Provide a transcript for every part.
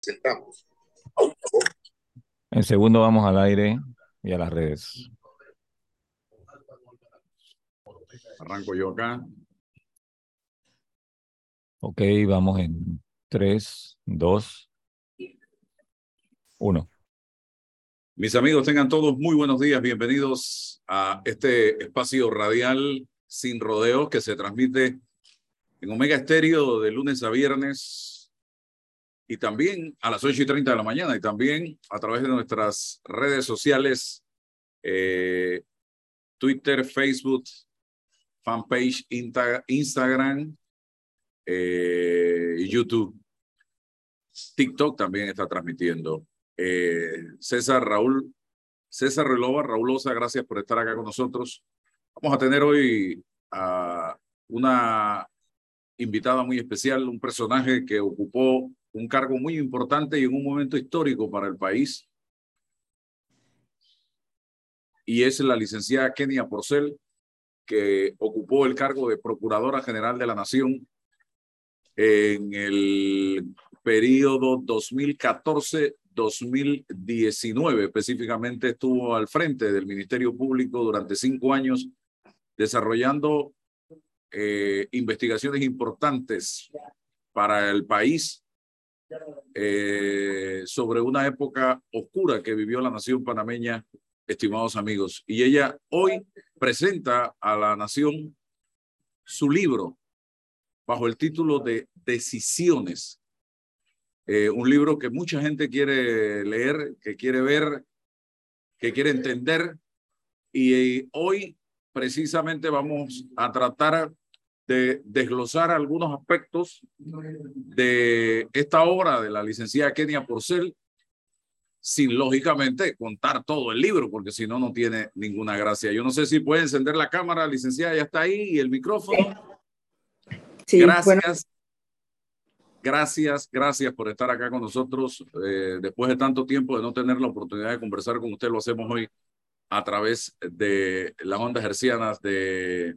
presentamos. En segundo vamos al aire y a las redes. Arranco yo acá. Ok, vamos en 3, 2, 1. Mis amigos, tengan todos muy buenos días. Bienvenidos a este espacio radial sin rodeos que se transmite en Omega Estéreo de lunes a viernes y también a las 8 y 30 de la mañana y también a través de nuestras redes sociales, eh, Twitter, Facebook, fanpage, Instagram eh, YouTube. TikTok también está transmitiendo. Eh, César Raúl, César Relova, Raúlosa, gracias por estar acá con nosotros. Vamos a tener hoy a una invitada muy especial, un personaje que ocupó un cargo muy importante y en un momento histórico para el país. Y es la licenciada Kenia Porcel, que ocupó el cargo de Procuradora General de la Nación en el periodo 2014-2019. Específicamente estuvo al frente del Ministerio Público durante cinco años desarrollando eh, investigaciones importantes para el país eh, sobre una época oscura que vivió la nación panameña, estimados amigos. Y ella hoy presenta a la nación su libro bajo el título de Decisiones. Eh, un libro que mucha gente quiere leer, que quiere ver, que quiere entender. Y hoy precisamente vamos a tratar de desglosar algunos aspectos de esta obra de la licenciada Kenia Porcel, sin lógicamente contar todo el libro, porque si no, no tiene ninguna gracia. Yo no sé si puede encender la cámara, licenciada, ya está ahí, y el micrófono. Sí, gracias. Gracias, gracias por estar acá con nosotros. Eh, después de tanto tiempo de no tener la oportunidad de conversar con usted, lo hacemos hoy a través de las ondas hercianas de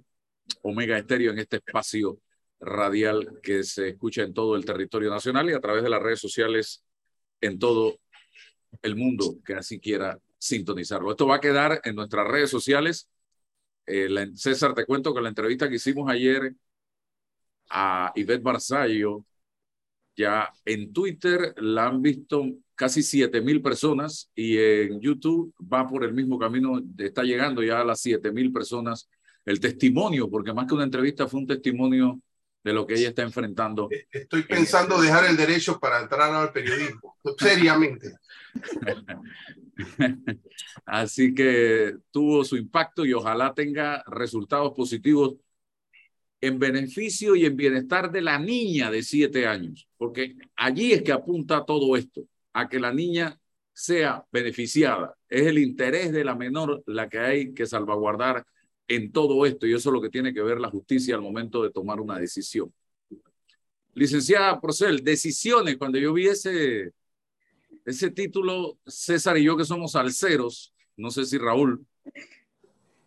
Omega Estéreo en este espacio radial que se escucha en todo el territorio nacional y a través de las redes sociales en todo el mundo que así quiera sintonizarlo. Esto va a quedar en nuestras redes sociales. Eh, César, te cuento que la entrevista que hicimos ayer a Ivette Barzallo, ya en Twitter la han visto casi 7 mil personas y en YouTube va por el mismo camino, está llegando ya a las 7 mil personas el testimonio, porque más que una entrevista fue un testimonio de lo que ella está enfrentando. Eh, estoy pensando dejar el derecho para entrar al periodismo, seriamente. Así que tuvo su impacto y ojalá tenga resultados positivos en beneficio y en bienestar de la niña de siete años, porque allí es que apunta todo esto a que la niña sea beneficiada. Es el interés de la menor la que hay que salvaguardar en todo esto y eso es lo que tiene que ver la justicia al momento de tomar una decisión. Licenciada Procel, decisiones, cuando yo vi ese, ese título, César y yo que somos alceros, no sé si Raúl,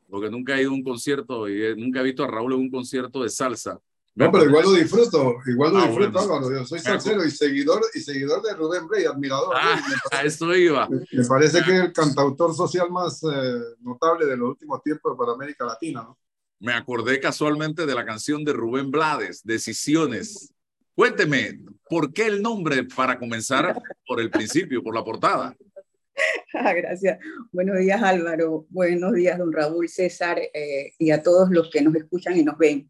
porque nunca he ido a un concierto y nunca he visto a Raúl en un concierto de salsa, no, pero igual lo disfruto, igual lo ah, disfruto, Álvaro. Yo soy salsero y seguidor, y seguidor de Rubén Rey, admirador. Ah, a eso iba. Me, parece que es el cantautor social más eh, notable de los últimos tiempos para América Latina, ¿no? Me acordé casualmente de la canción de Rubén Blades, Decisiones. Cuénteme, ¿por qué el nombre para comenzar por el principio, por la portada? Ah, gracias. Buenos días, Álvaro. Buenos días, don Raúl, César, eh, y a todos los que nos escuchan y nos ven.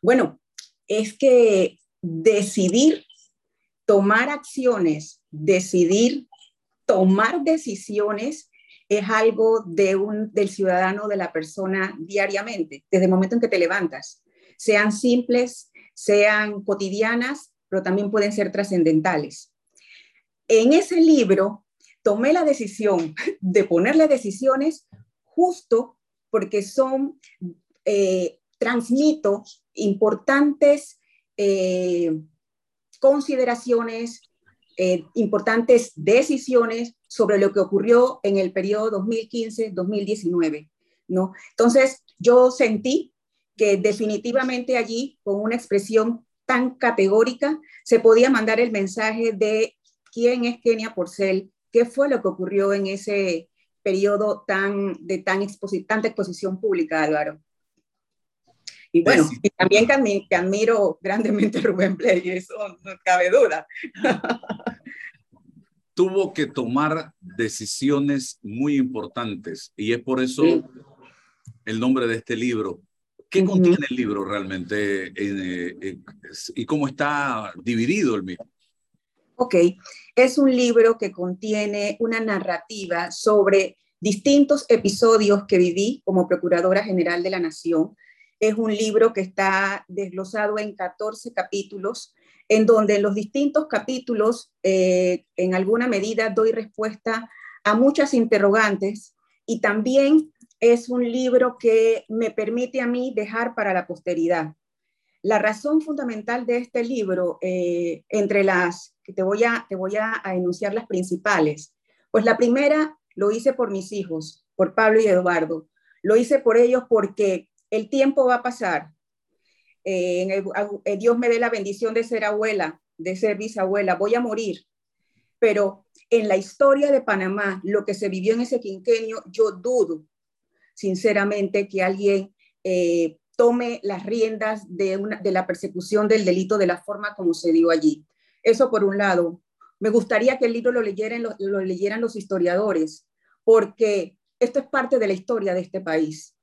Bueno, es que decidir tomar acciones, decidir tomar decisiones es algo de un, del ciudadano, de la persona diariamente, desde el momento en que te levantas. Sean simples, sean cotidianas, pero también pueden ser trascendentales. En ese libro tomé la decisión de ponerle decisiones justo porque son, eh, transmito importantes eh, consideraciones, eh, importantes decisiones sobre lo que ocurrió en el periodo 2015-2019, ¿no? Entonces, yo sentí que definitivamente allí, con una expresión tan categórica, se podía mandar el mensaje de quién es Kenia Porcel, qué fue lo que ocurrió en ese periodo tan, de tan tanta exposición pública, Álvaro. Y bueno, y también que, admiro, grandemente a Rubén Play, eso no cabe duda. Tuvo que tomar decisiones muy importantes y es por eso el nombre de este libro. ¿Qué contiene el libro realmente eh, eh, y cómo está dividido el mismo? Ok, es un libro que contiene una narrativa sobre distintos episodios que viví como Procuradora General de la Nación es un libro que está desglosado en 14 capítulos, en donde los distintos capítulos, eh, en alguna medida, doy respuesta a muchas interrogantes y también es un libro que me permite a mí dejar para la posteridad. La razón fundamental de este libro, eh, entre las que te voy, a, te voy a enunciar las principales, pues la primera lo hice por mis hijos, por Pablo y Eduardo. Lo hice por ellos porque el tiempo va a pasar. Eh, eh, Dios me dé la bendición de ser abuela, de ser bisabuela, voy a morir. Pero en la historia de Panamá, lo que se vivió en ese quinquenio, yo dudo, sinceramente, que alguien eh, tome las riendas de, la persecución del delito de la forma como se dio allí. Eso por un lado. Me gustaría que el libro lo leyeran, lo leyeran los historiadores, porque esto es parte de la historia de este país.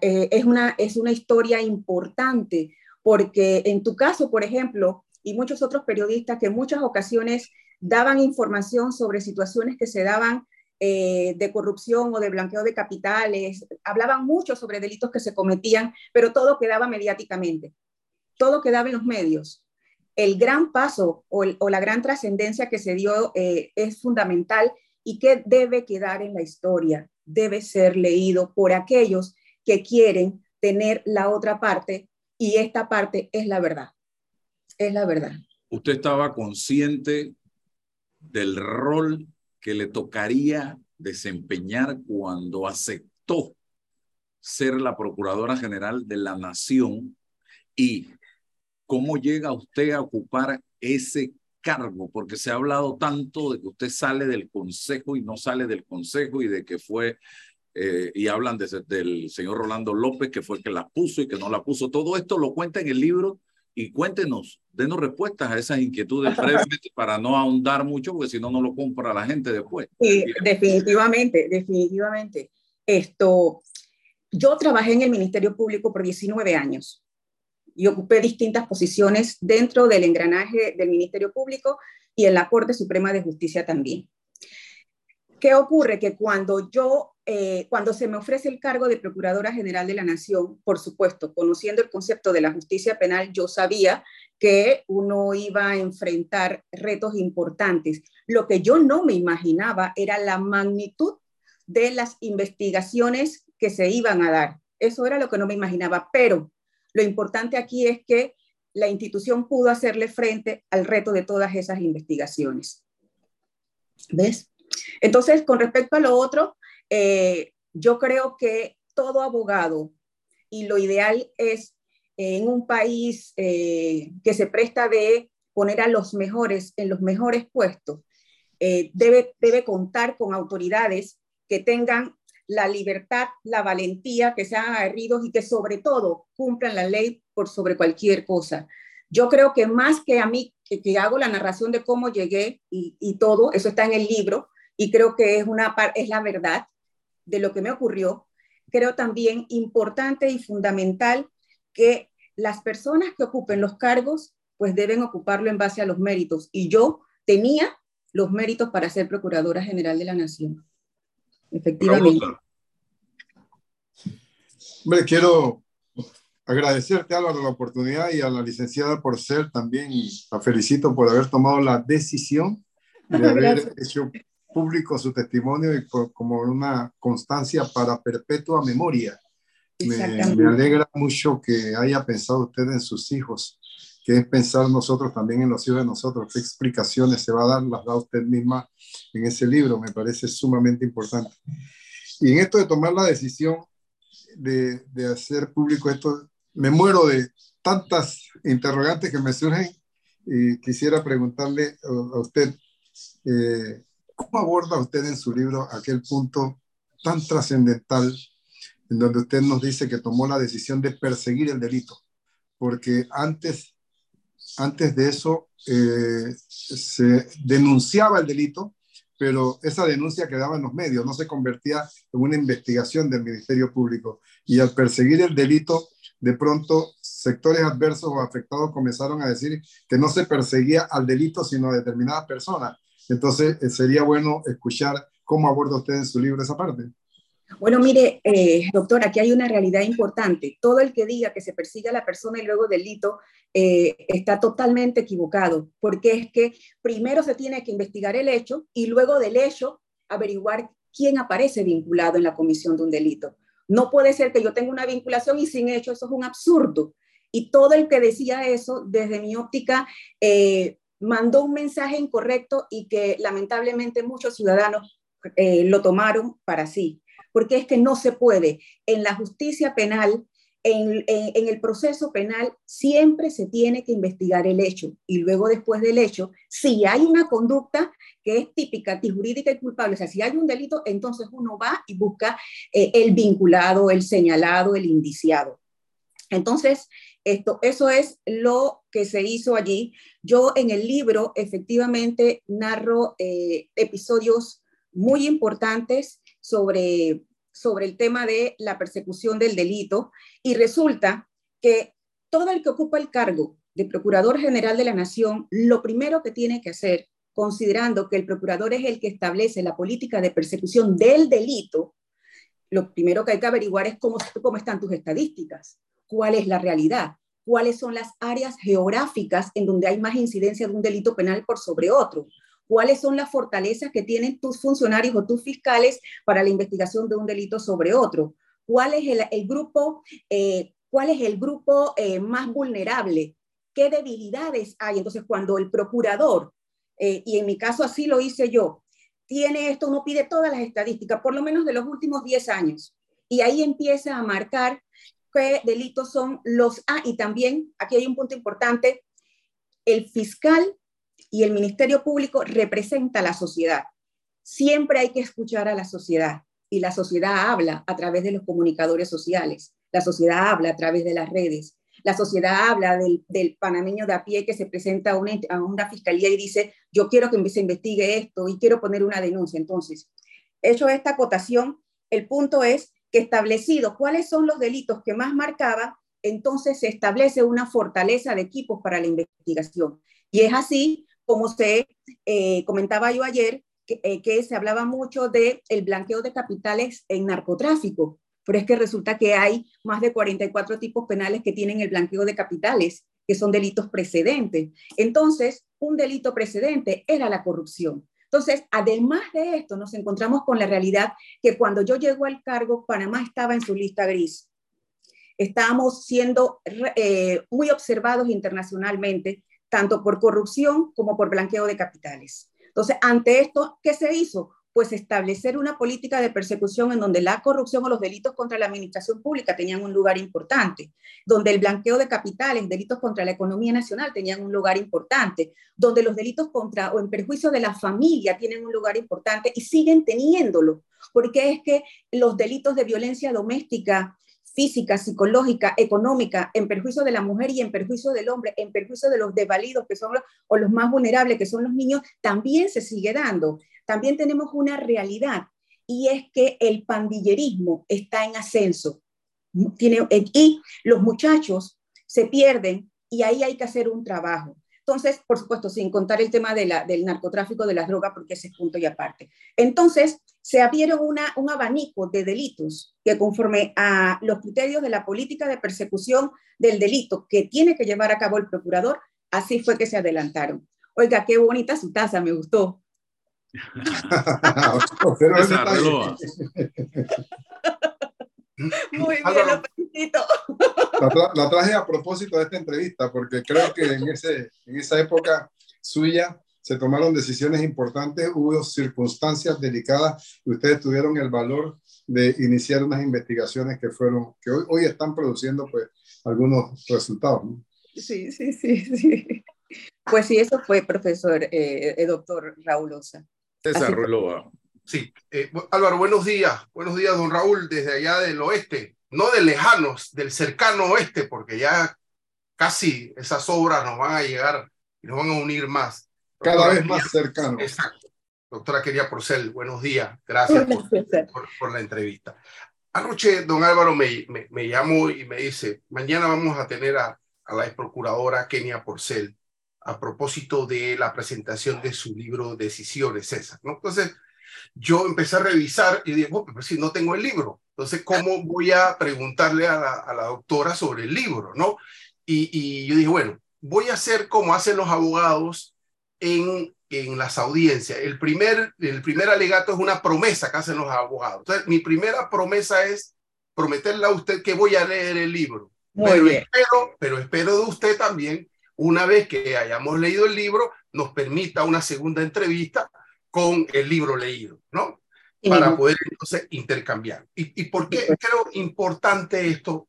Eh, es, una, es una historia importante, porque en tu caso, por ejemplo, y muchos otros periodistas que en muchas ocasiones daban información sobre situaciones que se daban eh, de corrupción o de blanqueo de capitales, hablaban mucho sobre delitos que se cometían, pero todo quedaba mediáticamente, todo quedaba en los medios. El gran paso o, la gran trascendencia que se dio eh, es fundamental y que debe quedar en la historia, debe ser leído por aquellos que quieren tener la otra parte y esta parte es la verdad. Es la verdad. ¿Usted estaba consciente del rol que le tocaría desempeñar cuando aceptó ser la Procuradora General de la Nación y cómo llega usted a ocupar ese cargo? Porque se ha hablado tanto de que usted sale del Consejo y no sale del Consejo y de que fue eh, y hablan del señor Rolando López, que fue el que la puso y que no la puso. Todo esto lo cuenta en el libro y cuéntenos, denos respuestas a esas inquietudes para no ahondar mucho, porque si no, no lo compra la gente después. Sí, definitivamente, definitivamente. Esto, yo trabajé en el Ministerio Público por 19 años y ocupé distintas posiciones dentro del engranaje del Ministerio Público y en la Corte Suprema de Justicia también. ¿Qué ocurre? Que cuando yo, eh, cuando se me ofrece el cargo de Procuradora General de la Nación, por supuesto, conociendo el concepto de la justicia penal, yo sabía que uno iba a enfrentar retos importantes. Lo que yo no me imaginaba era la magnitud de las investigaciones que se iban a dar. Eso era lo que no me imaginaba, pero lo importante aquí es que la institución pudo hacerle frente al reto de todas esas investigaciones. ¿Ves? Entonces, con respecto a lo otro, eh, yo creo que todo abogado, y lo ideal es en un país eh, que se presta de poner a los mejores en los mejores puestos, eh, debe, debe contar con autoridades que tengan la libertad, la valentía, que sean aguerridos y que sobre todo cumplan la ley por sobre cualquier cosa. Yo creo que más que a mí, que, hago la narración de cómo llegué y, y, todo, eso está en el libro, y creo que es, una, es la verdad de lo que me ocurrió. Creo también importante y fundamental que las personas que ocupen los cargos pues deben ocuparlo en base a los méritos. Y yo tenía los méritos para ser Procuradora General de la Nación. Efectivamente. Hombre, quiero agradecerte, Álvaro, la oportunidad y a la licenciada por ser también, la felicito por haber tomado la decisión de haber hecho público su testimonio y como una constancia para perpetua memoria. Me, me, alegra mucho que haya pensado usted en sus hijos, que es pensar nosotros también en los hijos de nosotros. ¿Qué explicaciones se va a dar? Las da usted misma en ese libro, me parece sumamente importante. Y en esto de tomar la decisión de, de hacer público esto, me muero de tantas interrogantes que me surgen y quisiera preguntarle a usted eh, ¿cómo aborda usted en su libro aquel punto tan trascendental en donde usted nos dice que tomó la decisión de perseguir el delito? Porque antes, antes de eso eh, se denunciaba el delito, pero esa denuncia quedaba en los medios, no se convertía en una investigación del Ministerio Público. Y al perseguir el delito, de pronto sectores adversos o afectados comenzaron a decir que no se perseguía al delito, sino a determinadas personas. Entonces, eh, sería bueno escuchar cómo aborda usted en su libro esa parte. Bueno, mire, eh, doctor, aquí hay una realidad importante. Todo el que diga que se persigue a la persona y luego delito eh, está totalmente equivocado, porque es que primero se tiene que investigar el hecho y luego del hecho averiguar quién aparece vinculado en la comisión de un delito. No puede ser que yo tenga una vinculación y sin hecho, eso es un absurdo. Y todo el que decía eso, desde mi óptica, eh, mandó un mensaje incorrecto y que lamentablemente muchos ciudadanos lo tomaron para sí porque es que no se puede. En la justicia penal, en, el proceso penal, siempre se tiene que investigar el hecho y luego después del hecho, si hay una conducta que es típica, jurídica y culpable, o sea, si hay un delito, entonces uno va y busca eh, el vinculado, el señalado, el indiciado. Entonces, esto, eso es lo que se hizo allí. Yo en el libro efectivamente narro eh, episodios muy importantes sobre, sobre el tema de la persecución del delito y resulta que todo el que ocupa el cargo de Procurador General de la Nación, lo primero que tiene que hacer, considerando que el procurador es el que establece la política de persecución del delito, lo primero que hay que averiguar es cómo, cómo están tus estadísticas, cuál es la realidad, cuáles son las áreas geográficas en donde hay más incidencia de un delito penal por sobre otro, cuáles son las fortalezas que tienen tus funcionarios o tus fiscales para la investigación de un delito sobre otro, cuál es el, grupo, eh, cuál es el grupo eh, más vulnerable, qué debilidades hay. Entonces, cuando el procurador, eh, y en mi caso así lo hice yo, tiene esto, uno pide todas las estadísticas, por lo menos de los últimos 10 años, y ahí empieza a marcar qué delitos son los... Ah, y también, aquí hay un punto importante, el fiscal y el Ministerio Público representa a la sociedad. Siempre hay que escuchar a la sociedad y la sociedad habla a través de los comunicadores sociales, la sociedad habla a través de las redes, la sociedad habla del, panameño de a pie que se presenta a una, a una, fiscalía y dice, yo quiero que se investigue esto y quiero poner una denuncia. Entonces, hecho esta acotación, el punto es que establecido cuáles son los delitos que más marcaba, entonces se establece una fortaleza de equipos para la investigación. Y es así como se eh, comentaba yo ayer, eh, que, se hablaba mucho del el blanqueo de capitales en narcotráfico, pero es que resulta que hay más de 44 tipos penales que tienen el blanqueo de capitales, que son delitos precedentes. Entonces, un delito precedente era la corrupción. Entonces, además de esto, nos encontramos con la realidad que cuando yo llego al cargo, Panamá estaba en su lista gris. Estábamos siendo eh, muy observados internacionalmente tanto por corrupción como por blanqueo de capitales. Entonces, ante esto, ¿qué se hizo? Pues establecer una política de persecución en donde la corrupción o los delitos contra la administración pública tenían un lugar importante, donde el blanqueo de capitales, delitos contra la economía nacional tenían un lugar importante, donde los delitos contra o en perjuicio de la familia tienen un lugar importante y siguen teniéndolo, porque es que los delitos de violencia doméstica física, psicológica, económica, en perjuicio de la mujer y en perjuicio del hombre, en perjuicio de los desvalidos, que son o los más vulnerables, que son los niños, también se sigue dando. También tenemos una realidad y es que el pandillerismo está en ascenso. Tiene, y los muchachos se pierden y ahí hay que hacer un trabajo. Entonces, por supuesto, sin contar el tema del narcotráfico de las drogas, porque ese es punto y aparte. Entonces, se abrieron una, un abanico de delitos que conforme a los criterios de la política de persecución del delito que tiene que llevar a cabo el procurador, así fue que se adelantaron. Oiga, qué bonita su taza, me gustó. Muy bien, lo felicito. La, traje a propósito de esta entrevista porque creo que en, ese, en esa época suya se tomaron decisiones importantes, hubo circunstancias delicadas y ustedes tuvieron el valor de iniciar unas investigaciones que fueron, que hoy, hoy están produciendo pues algunos resultados. Sí, sí, sí, sí. Pues sí, eso fue, profesor, eh, eh doctor Raúl Osa. César Sí, eh, Álvaro, buenos días. Buenos días, don Raúl, desde allá del oeste, no de lejanos, del cercano oeste, porque ya casi esas obras nos van a llegar y nos van a unir más. Cada vez más cercano. Exacto. Doctora Quería Porcel, buenos días. Gracias por, por, la entrevista. Anoche don Álvaro me, me, me, llamó y me dice, mañana vamos a tener a, a la ex procuradora Kenia Porcel a propósito de la presentación de su libro Decisiones, César. ¿no? Entonces, yo empecé a revisar y dije, pero si no tengo el libro, entonces, ¿cómo voy a preguntarle a la, a la doctora sobre el libro? ¿no? Y, y, yo dije, bueno, voy a hacer como hacen los abogados en, en las audiencias. El primer, el primer alegato es una promesa que hacen los abogados. Entonces, mi primera promesa es prometerle a usted que voy a leer el libro. pero, Espero, pero espero de usted también, una vez que hayamos leído el libro, nos permita una segunda entrevista con el libro leído, ¿no? Para poder entonces intercambiar. ¿Y, y por qué creo importante esto,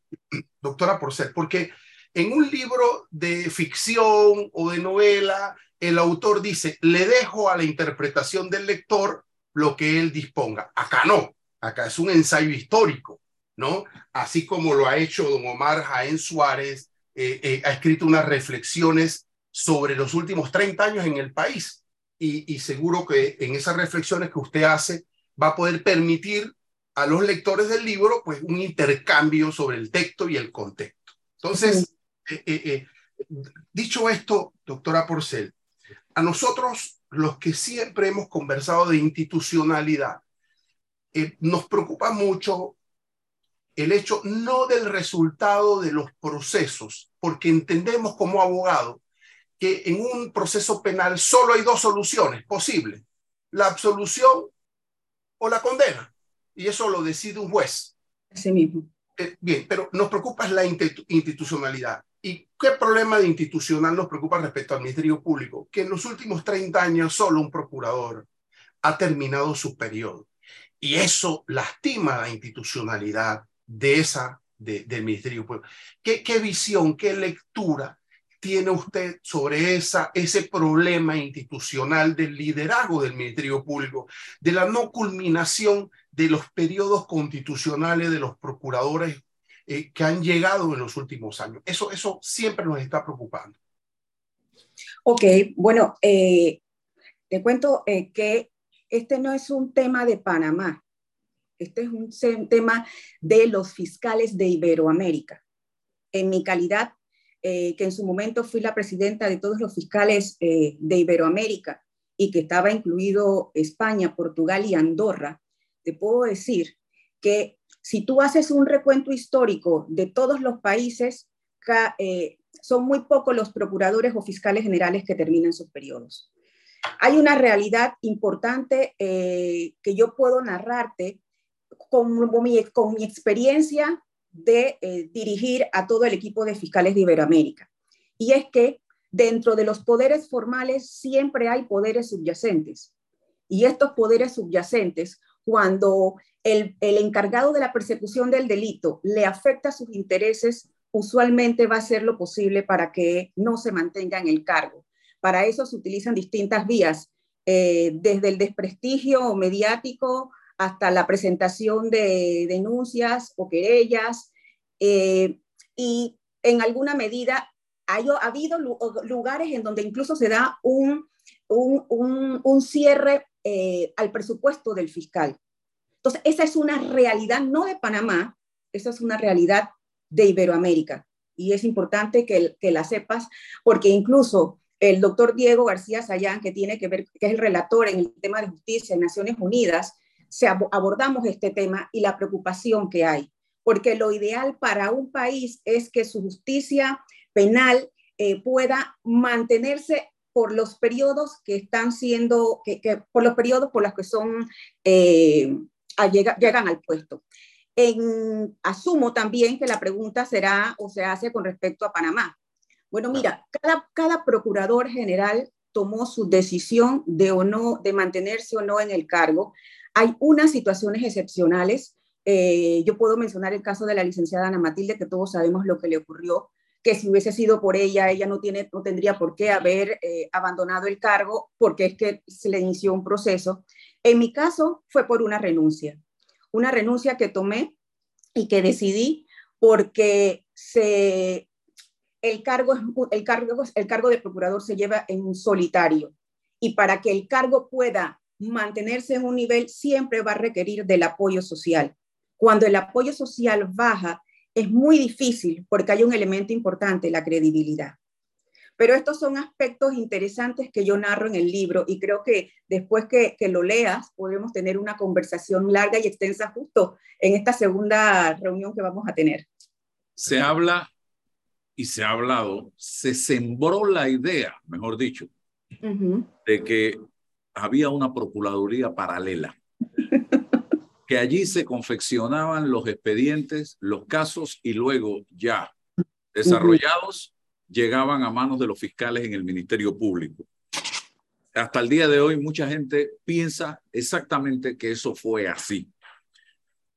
doctora Porcel? Porque en un libro de ficción o de novela, el autor dice, le dejo a la interpretación del lector lo que él disponga. Acá no, acá es un ensayo histórico, ¿no? Así como lo ha hecho don Omar Jaén Suárez, eh, eh, ha escrito unas reflexiones sobre los últimos 30 años en el país y, seguro que en esas reflexiones que usted hace va a poder permitir a los lectores del libro pues un intercambio sobre el texto y el contexto. Entonces, eh, eh, eh, dicho esto, doctora Porcel, a nosotros los que siempre hemos conversado de institucionalidad, nos preocupa mucho el hecho no del resultado de los procesos, porque entendemos como abogado que en un proceso penal solo hay dos soluciones posibles, la absolución o la condena. Y eso lo decide un juez. Así mismo. Eh, bien, pero nos preocupa la institucionalidad. ¿Y qué problema de institucional nos preocupa respecto al Ministerio Público? Que en los últimos 30 años solo un procurador ha terminado su periodo. Y eso lastima la institucionalidad de esa, del Ministerio Público. ¿Qué, ¿Qué visión, qué lectura tiene usted sobre esa, ese problema institucional del liderazgo del Ministerio Público, de la no culminación de los periodos constitucionales de los procuradores eh, que han llegado en los últimos años? Eso, eso siempre nos está preocupando. Ok, bueno, eh, te cuento eh, que este no es un tema de Panamá, este es un tema de los fiscales de Iberoamérica. En mi calidad eh, que en su momento fui la presidenta de todos los fiscales eh, de Iberoamérica y que estaba incluido España, Portugal y Andorra, te puedo decir que si tú haces un recuento histórico de todos los países, eh, son muy pocos los procuradores o fiscales generales que terminan sus periodos. Hay una realidad importante que yo puedo narrarte con, mi experiencia de eh, dirigir a todo el equipo de fiscales de Iberoamérica. Y es que dentro de los poderes formales siempre hay poderes subyacentes. Y estos poderes subyacentes, cuando el, el encargado de la persecución del delito le afecta sus intereses, usualmente va a hacer lo posible para que no se mantenga en el cargo. Para eso se utilizan distintas vías, eh, desde el desprestigio mediático hasta la presentación de denuncias o querellas eh, y en alguna medida ha habido lugares en donde incluso se da un, un, cierre eh, al presupuesto del fiscal. Entonces, esa es una realidad no de Panamá, esa es una realidad de Iberoamérica. Y es importante que, que la sepas, porque incluso el doctor Diego García Sayán, que tiene que ver, que es el relator en el tema de justicia en Naciones Unidas, se abordamos este tema y la preocupación que hay, porque lo ideal para un país es que su justicia penal eh, pueda mantenerse por los periodos que están siendo, que, por los periodos por los que son, eh, llegan al puesto. En, asumo también que la pregunta será o se hace con respecto a Panamá. Bueno, mira, cada, cada procurador general tomó su decisión de o no, de mantenerse o no en el cargo hay unas situaciones excepcionales. Eh, yo puedo mencionar el caso de la licenciada Ana Matilde, que todos sabemos lo que le ocurrió, que si hubiese sido por ella, ella no, tiene, no tendría por qué haber eh, abandonado el cargo porque es que se le inició un proceso. En mi caso fue por una renuncia, una renuncia que tomé y que decidí porque el, cargo, el, cargo, el cargo de procurador se lleva en solitario y para que el cargo pueda mantenerse en un nivel siempre va a requerir del apoyo social. Cuando el apoyo social baja, es muy difícil porque hay un elemento importante, la credibilidad. Pero estos son aspectos interesantes que yo narro en el libro y creo que después que, lo leas podemos tener una conversación larga y extensa justo en esta segunda reunión que vamos a tener. Se habla y se ha hablado, se sembró la idea, mejor dicho, de que había una procuraduría paralela que allí se confeccionaban los expedientes, los casos y luego ya desarrollados llegaban a manos de los fiscales en el Ministerio Público. Hasta el día de hoy mucha gente piensa exactamente que eso fue así.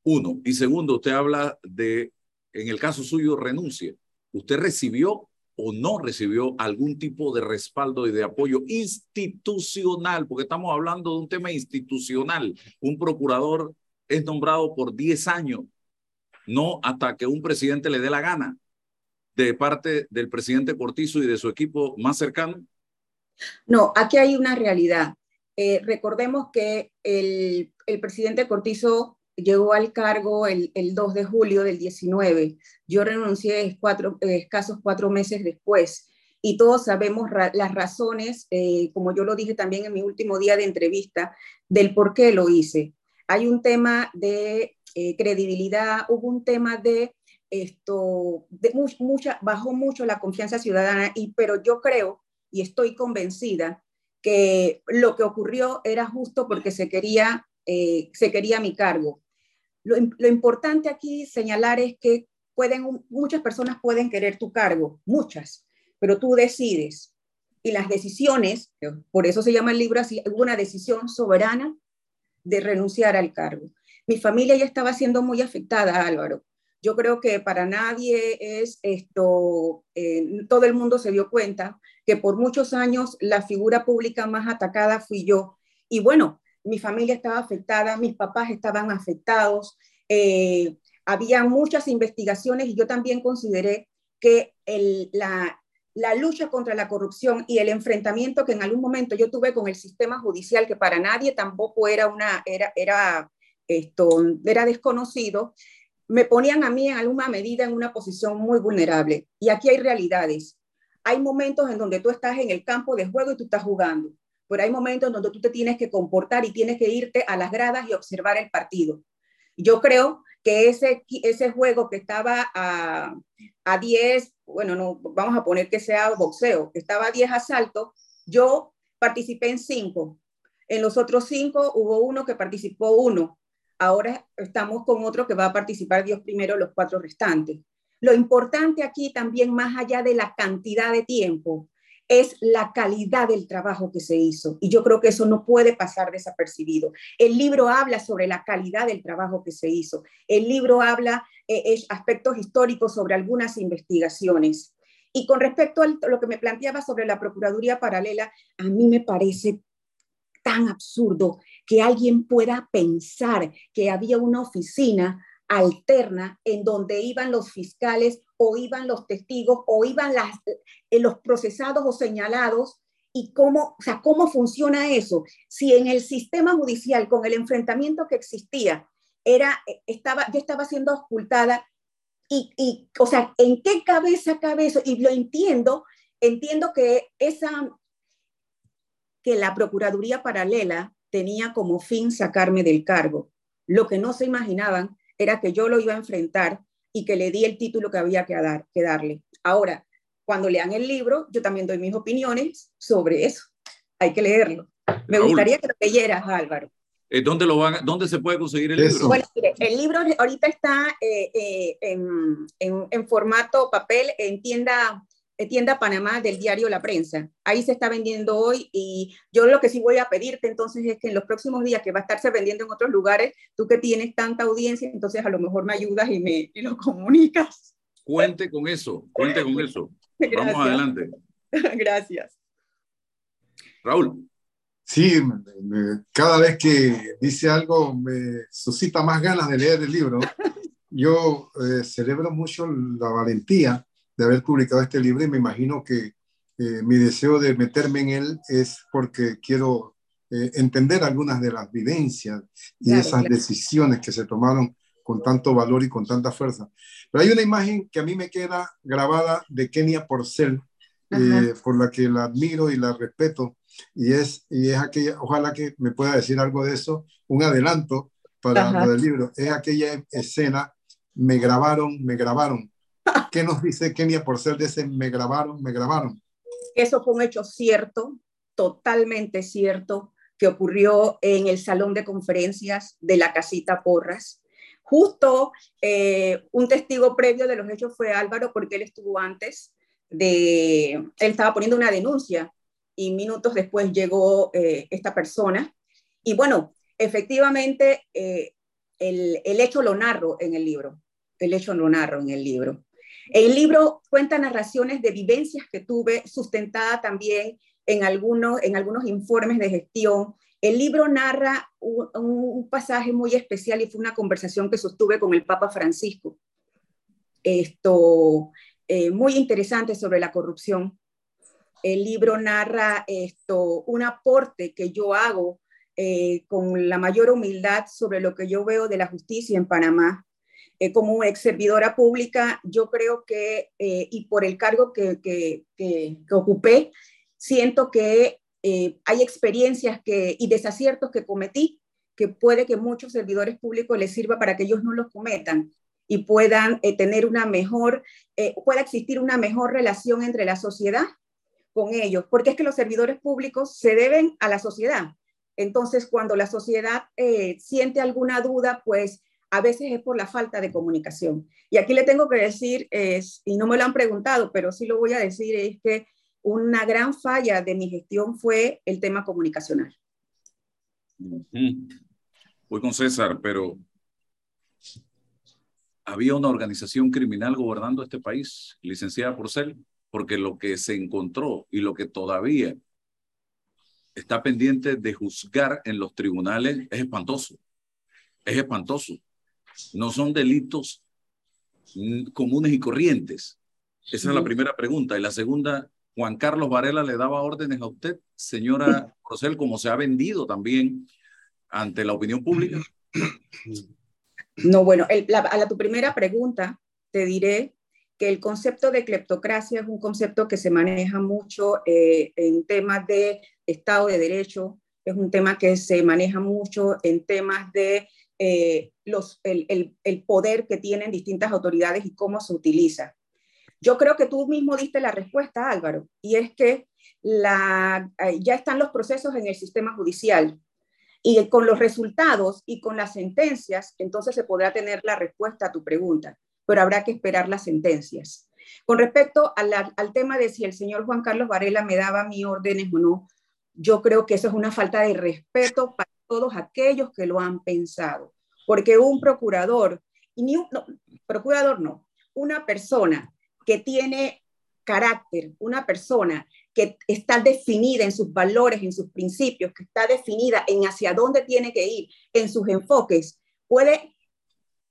Uno. Y segundo, usted habla de, en el caso suyo, renuncia. ¿Usted recibió o no recibió algún tipo de respaldo y de apoyo institucional? Porque estamos hablando de un tema institucional. Un procurador es nombrado por 10 años, no hasta que un presidente le dé la gana de parte del presidente Cortizo y de su equipo más cercano? No, aquí hay una realidad. Eh, recordemos que el, el, presidente Cortizo llegó al cargo el, el, 2 de julio del 19. Yo renuncié cuatro, escasos cuatro meses después. Y todos sabemos las razones, eh, como yo lo dije también en mi último día de entrevista, del por qué lo hice hay un tema de eh, credibilidad, hubo un tema de esto, de mucha, bajó mucho la confianza ciudadana, y, pero yo creo y estoy convencida que lo que ocurrió era justo porque se quería, eh, se quería mi cargo. Lo, importante aquí señalar es que pueden, muchas personas pueden querer tu cargo, muchas, pero tú decides. Y las decisiones, por eso se llama el libro así, una decisión soberana de renunciar al cargo. Mi familia ya estaba siendo muy afectada, Álvaro. Yo creo que para nadie es esto, eh, todo el mundo se dio cuenta que por muchos años la figura pública más atacada fui yo. Y bueno, mi familia estaba afectada, mis papás estaban afectados, eh, había muchas investigaciones y yo también consideré que la, lucha contra la corrupción y el enfrentamiento que en algún momento yo tuve con el sistema judicial, que para nadie tampoco era era, era, esto, era desconocido, me ponían a mí en alguna medida en una posición muy vulnerable. Y aquí hay realidades. Hay momentos en donde tú estás en el campo de juego y tú estás jugando, pero hay momentos en donde tú te tienes que comportar y tienes que irte a las gradas y observar el partido. Yo creo que ese, ese juego que estaba a, a 10, bueno, no, vamos a poner que sea boxeo, que estaba a 10 asaltos, yo participé en 5. En los otros 5 hubo uno que participó uno. Ahora estamos con otro que va a participar Dios primero los cuatro restantes. Lo importante aquí también, más allá de la cantidad de tiempo, es la calidad del trabajo que se hizo. Y yo creo que eso no puede pasar desapercibido. El libro habla sobre la calidad del trabajo que se hizo. El libro habla eh, aspectos históricos sobre algunas investigaciones. Y con respecto a lo que me planteaba sobre la Procuraduría Paralela, a mí me parece tan absurdo que alguien pueda pensar que había una oficina alterna en donde iban los fiscales o iban los testigos o iban las, eh, los procesados o señalados y cómo, o sea, cómo funciona eso. Si en el sistema judicial, con el enfrentamiento que existía, era, eh, estaba, yo estaba siendo ocultada y, y, o sea, ¿en qué cabeza cabe eso? Y lo entiendo, entiendo que esa, que la Procuraduría Paralela tenía como fin sacarme del cargo. Lo que no se imaginaban era que yo lo iba a enfrentar y que le di el título que había que, dar, que darle. Ahora, cuando lean el libro, yo también doy mis opiniones sobre eso. Hay que leerlo. Me gustaría que lo leyeras, Álvaro. Eh, ¿Dónde, lo van, ¿Dónde se puede conseguir el libro? Bueno, el libro ahorita está eh, eh, en, en, en, formato papel en tienda tienda Panamá del diario La Prensa. Ahí se está vendiendo hoy y yo lo que sí voy a pedirte entonces es que en los próximos días que va a estarse vendiendo en otros lugares, tú que tienes tanta audiencia, entonces a lo mejor me ayudas y me y lo comunicas. Cuente con eso, cuente con eso. Vamos adelante. Gracias. Raúl. Sí, cada vez que dice algo me suscita más ganas de leer el libro. Yo eh, celebro mucho la valentía de haber publicado este libro y me imagino que eh, mi deseo de meterme en él es porque quiero eh, entender algunas de las vivencias y esas decisiones que se tomaron con tanto valor y con tanta fuerza. Pero hay una imagen que a mí me queda grabada de Kenia Porcel, por la que la admiro y la respeto y es, y es aquella, ojalá que me pueda decir algo de eso, un adelanto para lo del libro, es aquella escena, me grabaron, me grabaron. ¿Qué nos dice Kenia por ser de ese me grabaron, me grabaron? Eso fue un hecho cierto, totalmente cierto, que ocurrió en el salón de conferencias de la casita Porras. Justo eh, un testigo previo de los hechos fue Álvaro, porque él estuvo antes de, él estaba poniendo una denuncia y minutos después llegó eh, esta persona. Y bueno, efectivamente, eh, el, el, hecho lo narro en el libro, el hecho lo narro en el libro. El libro cuenta narraciones de vivencias que tuve, sustentada también en algunos, en algunos informes de gestión. El libro narra un, pasaje muy especial y fue una conversación que sostuve con el Papa Francisco. Esto, eh, muy interesante sobre la corrupción el libro narra esto, un aporte que yo hago eh, con la mayor humildad sobre lo que yo veo de la justicia en Panamá. Eh, como ex servidora pública, yo creo que, eh, y por el cargo que, que, ocupé, siento que hay experiencias que, y desaciertos que cometí que puede que muchos servidores públicos les sirva para que ellos no los cometan y puedan tener una mejor, pueda existir una mejor relación entre la sociedad con ellos, porque es que los servidores públicos se deben a la sociedad. Entonces, cuando la sociedad eh, siente alguna duda, pues a veces es por la falta de comunicación. Y aquí le tengo que decir, y no me lo han preguntado, pero sí lo voy a decir, es que una gran falla de mi gestión fue el tema comunicacional. Voy con César, pero había una organización criminal gobernando este país, licenciada por CEL porque lo que se encontró y lo que todavía está pendiente de juzgar en los tribunales es espantoso. Es espantoso. No son delitos comunes y corrientes. Esa es la primera pregunta. Y la segunda, Juan Carlos Varela le daba órdenes a usted, señora Rosel, como se ha vendido también ante la opinión pública. No, bueno, a la, tu primera pregunta te diré que el concepto de cleptocracia es un concepto que se maneja mucho eh, en temas de Estado de Derecho, es un tema que se maneja mucho en temas de eh, los, el, el, poder que tienen distintas autoridades y cómo se utiliza. Yo creo que tú mismo diste la respuesta, Álvaro, y es que la, eh, ya están los procesos en el sistema judicial y con los resultados y con las sentencias, entonces se podrá tener la respuesta a tu pregunta pero habrá que esperar las sentencias. Con respecto al tema de si el señor Juan Carlos Varela me daba mis órdenes o no, yo creo que eso es una falta de respeto para todos aquellos que lo han pensado, porque un procurador, y ni un procurador no, una persona que tiene carácter, una persona que está definida en sus valores, en sus principios, que está definida en hacia dónde tiene que ir, en sus enfoques, puede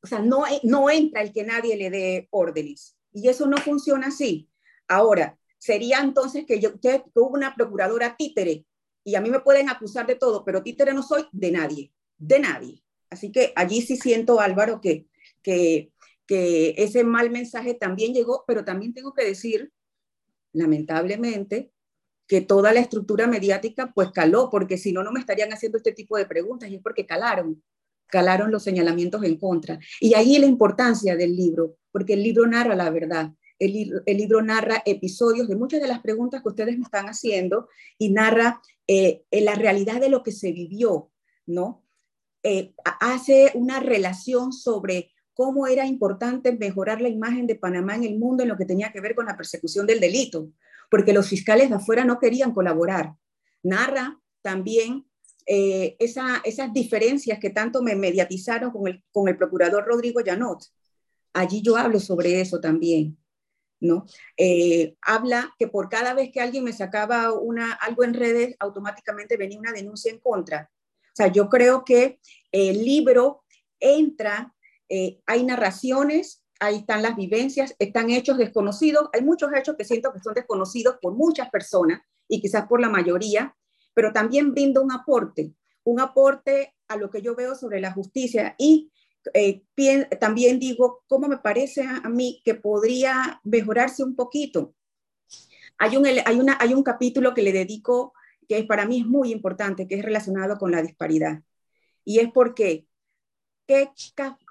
o sea, no, no entra el que nadie le dé órdenes. Y eso no funciona así. Ahora, sería entonces que yo hubo una procuradora títere y a mí me pueden acusar de todo, pero títere no soy de nadie, de nadie. Así que allí sí siento, Álvaro, que, que, que ese mal mensaje también llegó, pero también tengo que decir, lamentablemente, que toda la estructura mediática pues caló, porque si no, no me estarían haciendo este tipo de preguntas y es porque calaron calaron los señalamientos en contra. Y ahí la importancia del libro, porque el libro narra la verdad. El, el libro narra episodios de muchas de las preguntas que ustedes me están haciendo y narra eh, la realidad de lo que se vivió, ¿no? Eh, hace una relación sobre cómo era importante mejorar la imagen de Panamá en el mundo en lo que tenía que ver con la persecución del delito, porque los fiscales de afuera no querían colaborar. Narra también eh, esas diferencias que tanto me mediatizaron con el, con el procurador Rodrigo Llanot. allí yo hablo sobre eso también. ¿No? Eh, habla que por cada vez que alguien me sacaba una, algo en redes, automáticamente venía una denuncia en contra. O sea, yo creo que el libro entra, eh, hay narraciones, ahí están las vivencias, están hechos desconocidos, hay muchos hechos que siento que son desconocidos por muchas personas y quizás por la mayoría, pero también brinda un aporte, un aporte a lo que yo veo sobre la justicia y eh, también digo cómo me parece a, mí que podría mejorarse un poquito. Hay un, hay, una, hay un capítulo que le dedico que para mí es muy importante, que es relacionado con la disparidad. Y es porque, qué,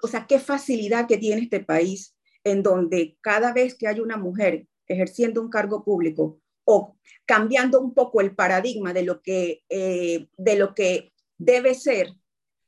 o sea, qué facilidad que tiene este país en donde cada vez que hay una mujer ejerciendo un cargo público o cambiando un poco el paradigma de lo que, eh, de lo que debe ser,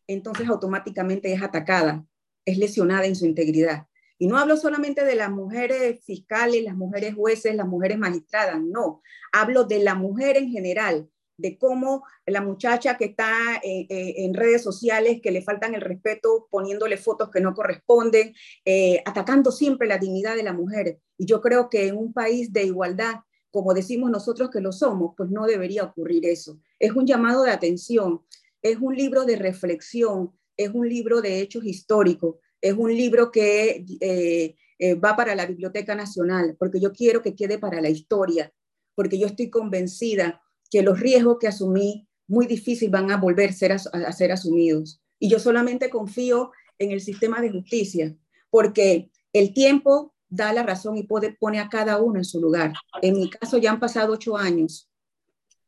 entonces automáticamente es atacada, es lesionada en su integridad. Y no hablo solamente de las mujeres fiscales, las mujeres jueces, las mujeres magistradas, no, hablo de la mujer en general, de cómo la muchacha que está eh, eh, en redes sociales, que le faltan el respeto, poniéndole fotos que no corresponden, eh, atacando siempre la dignidad de la mujer. Y yo creo que en un país de igualdad, como decimos nosotros que lo somos, pues no debería ocurrir eso. Es un llamado de atención es un libro de reflexión, es un libro de hechos históricos, es un libro que eh, eh, va para la Biblioteca Nacional, porque yo quiero que quede para la historia, porque yo estoy convencida que los riesgos que asumí muy difícil van a volver a, ser asumidos. Y yo solamente confío en el sistema de justicia, porque el tiempo da la razón y pone a cada uno en su lugar. En mi caso ya han pasado ocho años.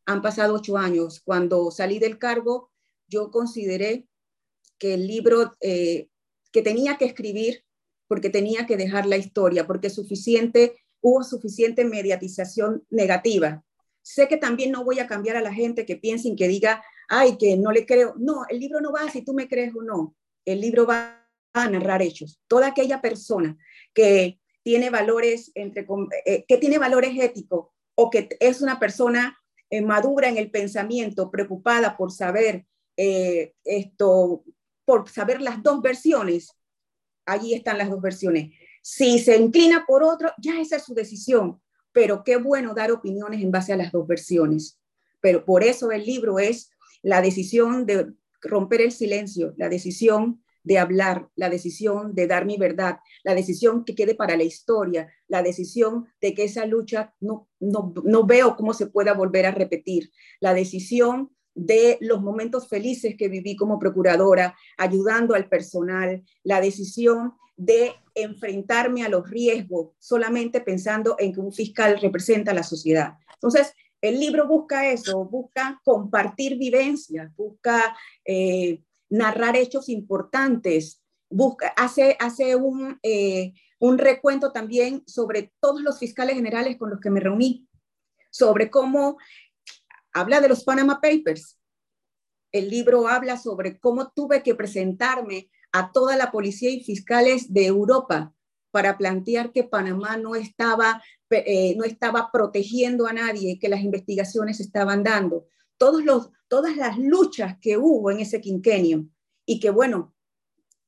Han pasado ocho años. Cuando salí del cargo, yo consideré que el libro eh, que tenía que escribir, porque tenía que dejar la historia, porque suficiente, hubo suficiente mediatización negativa. Sé que también no voy a cambiar a la gente que piense y que diga, ay, que no le creo. No, el libro no va si tú me crees o no. El libro va a narrar hechos. Toda aquella persona que tiene valores, entre, eh, que tiene valores éticos o que es una persona eh, madura en el pensamiento, preocupada por saber eh, esto, por saber las dos versiones, allí están las dos versiones. Si se inclina por otro, ya esa es su decisión, pero qué bueno dar opiniones en base a las dos versiones. Pero por eso el libro es la decisión de romper el silencio, la decisión de hablar, la decisión de dar mi verdad, la decisión que quede para la historia, la decisión de que esa lucha no, no, no veo cómo se pueda volver a repetir, la decisión de los momentos felices que viví como procuradora, ayudando al personal, la decisión de enfrentarme a los riesgos solamente pensando en que un fiscal representa a la sociedad. Entonces, el libro busca eso, busca compartir vivencias, busca eh, narrar hechos importantes, busca, hace, hace un, eh, un recuento también sobre todos los fiscales generales con los que me reuní, sobre cómo habla de los Panama Papers. El libro habla sobre cómo tuve que presentarme a toda la policía y fiscales de Europa para plantear que Panamá no estaba, eh, no estaba protegiendo a nadie, que las investigaciones estaban dando. Todos los, todas las luchas que hubo en ese quinquenio y que, bueno,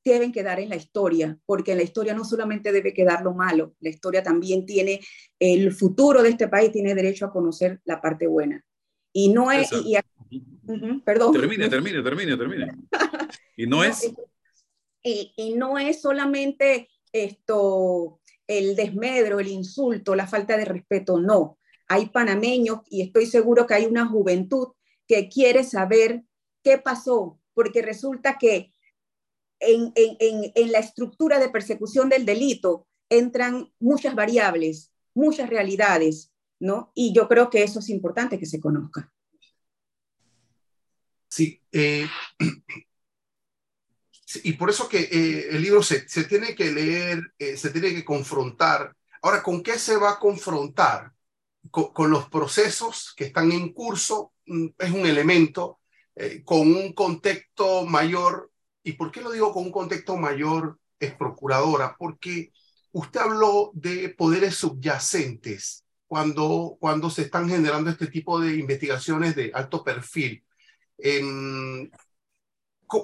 deben quedar en la historia, porque en la historia no solamente debe quedar lo malo, la historia también tiene, el futuro de este país tiene derecho a conocer la parte buena. Y no es... Y, perdón. Termine, termine, termine, termine. Y no, es... Y, y, no es solamente esto, el desmedro, el insulto, la falta de respeto, no. Hay panameños y estoy seguro que hay una juventud que quiere saber qué pasó, porque resulta que en, en, en la estructura de persecución del delito entran muchas variables, muchas realidades, ¿no? Y yo creo que eso es importante que se conozca. Sí, eh, y por eso que eh, el libro se, se, tiene que leer, eh, se tiene que confrontar. Ahora, ¿con qué se va a confrontar? Con, con los procesos que están en curso, mm, es un elemento, con un contexto mayor. ¿Y por qué lo digo con un contexto mayor, es procuradora? Porque usted habló de poderes subyacentes cuando, cuando se están generando este tipo de investigaciones de alto perfil.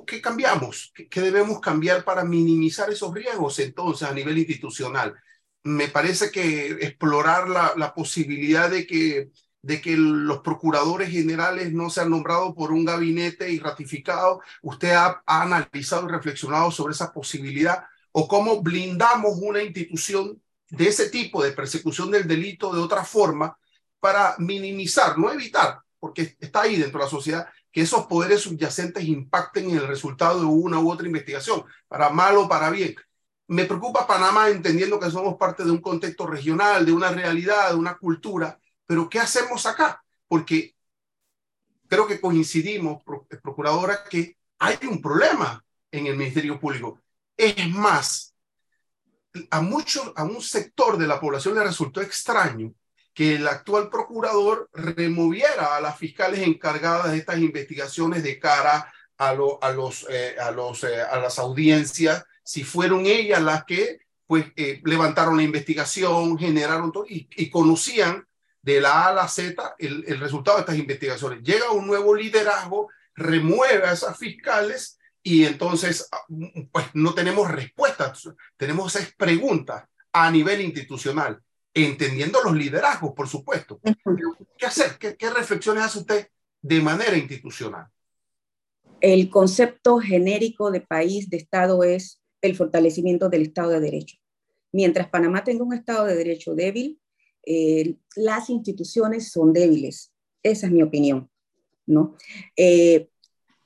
¿qué cambiamos? ¿Qué, debemos cambiar para minimizar esos riesgos entonces a nivel institucional? Me parece que explorar la, la posibilidad de que, de que los procuradores generales no sean nombrados por un gabinete y ratificados, ¿usted ha, ha analizado y reflexionado sobre esa posibilidad? ¿O cómo blindamos una institución de ese tipo de persecución del delito de otra forma para minimizar, no evitar, porque está ahí dentro de la sociedad, que esos poderes subyacentes impacten en el resultado de una u otra investigación, para mal o para bien. Me preocupa Panamá entendiendo que somos parte de un contexto regional, de una realidad, de una cultura, pero ¿qué hacemos acá? Porque creo que coincidimos, procuradora, que hay un problema en el Ministerio Público. Es más, a, mucho, a un sector de la población le resultó extraño que el actual procurador removiera a las fiscales encargadas de estas investigaciones de cara a, a, los, eh, a, los, eh, a las audiencias, si fueron ellas las que pues, eh, levantaron la investigación, generaron todo y, y, conocían de la A a la Z el, el resultado de estas investigaciones. Llega un nuevo liderazgo, remueve a esas fiscales y entonces ah, pues no tenemos respuestas, tenemos esas preguntas a nivel institucional entendiendo los liderazgos, por supuesto. ¿Qué hacer? ¿Qué, reflexiones hace usted de manera institucional? El concepto genérico de país, de Estado, es el fortalecimiento del Estado de Derecho. Mientras Panamá tenga un Estado de Derecho débil, eh, las instituciones son débiles. Esa es mi opinión. ¿no? Eh,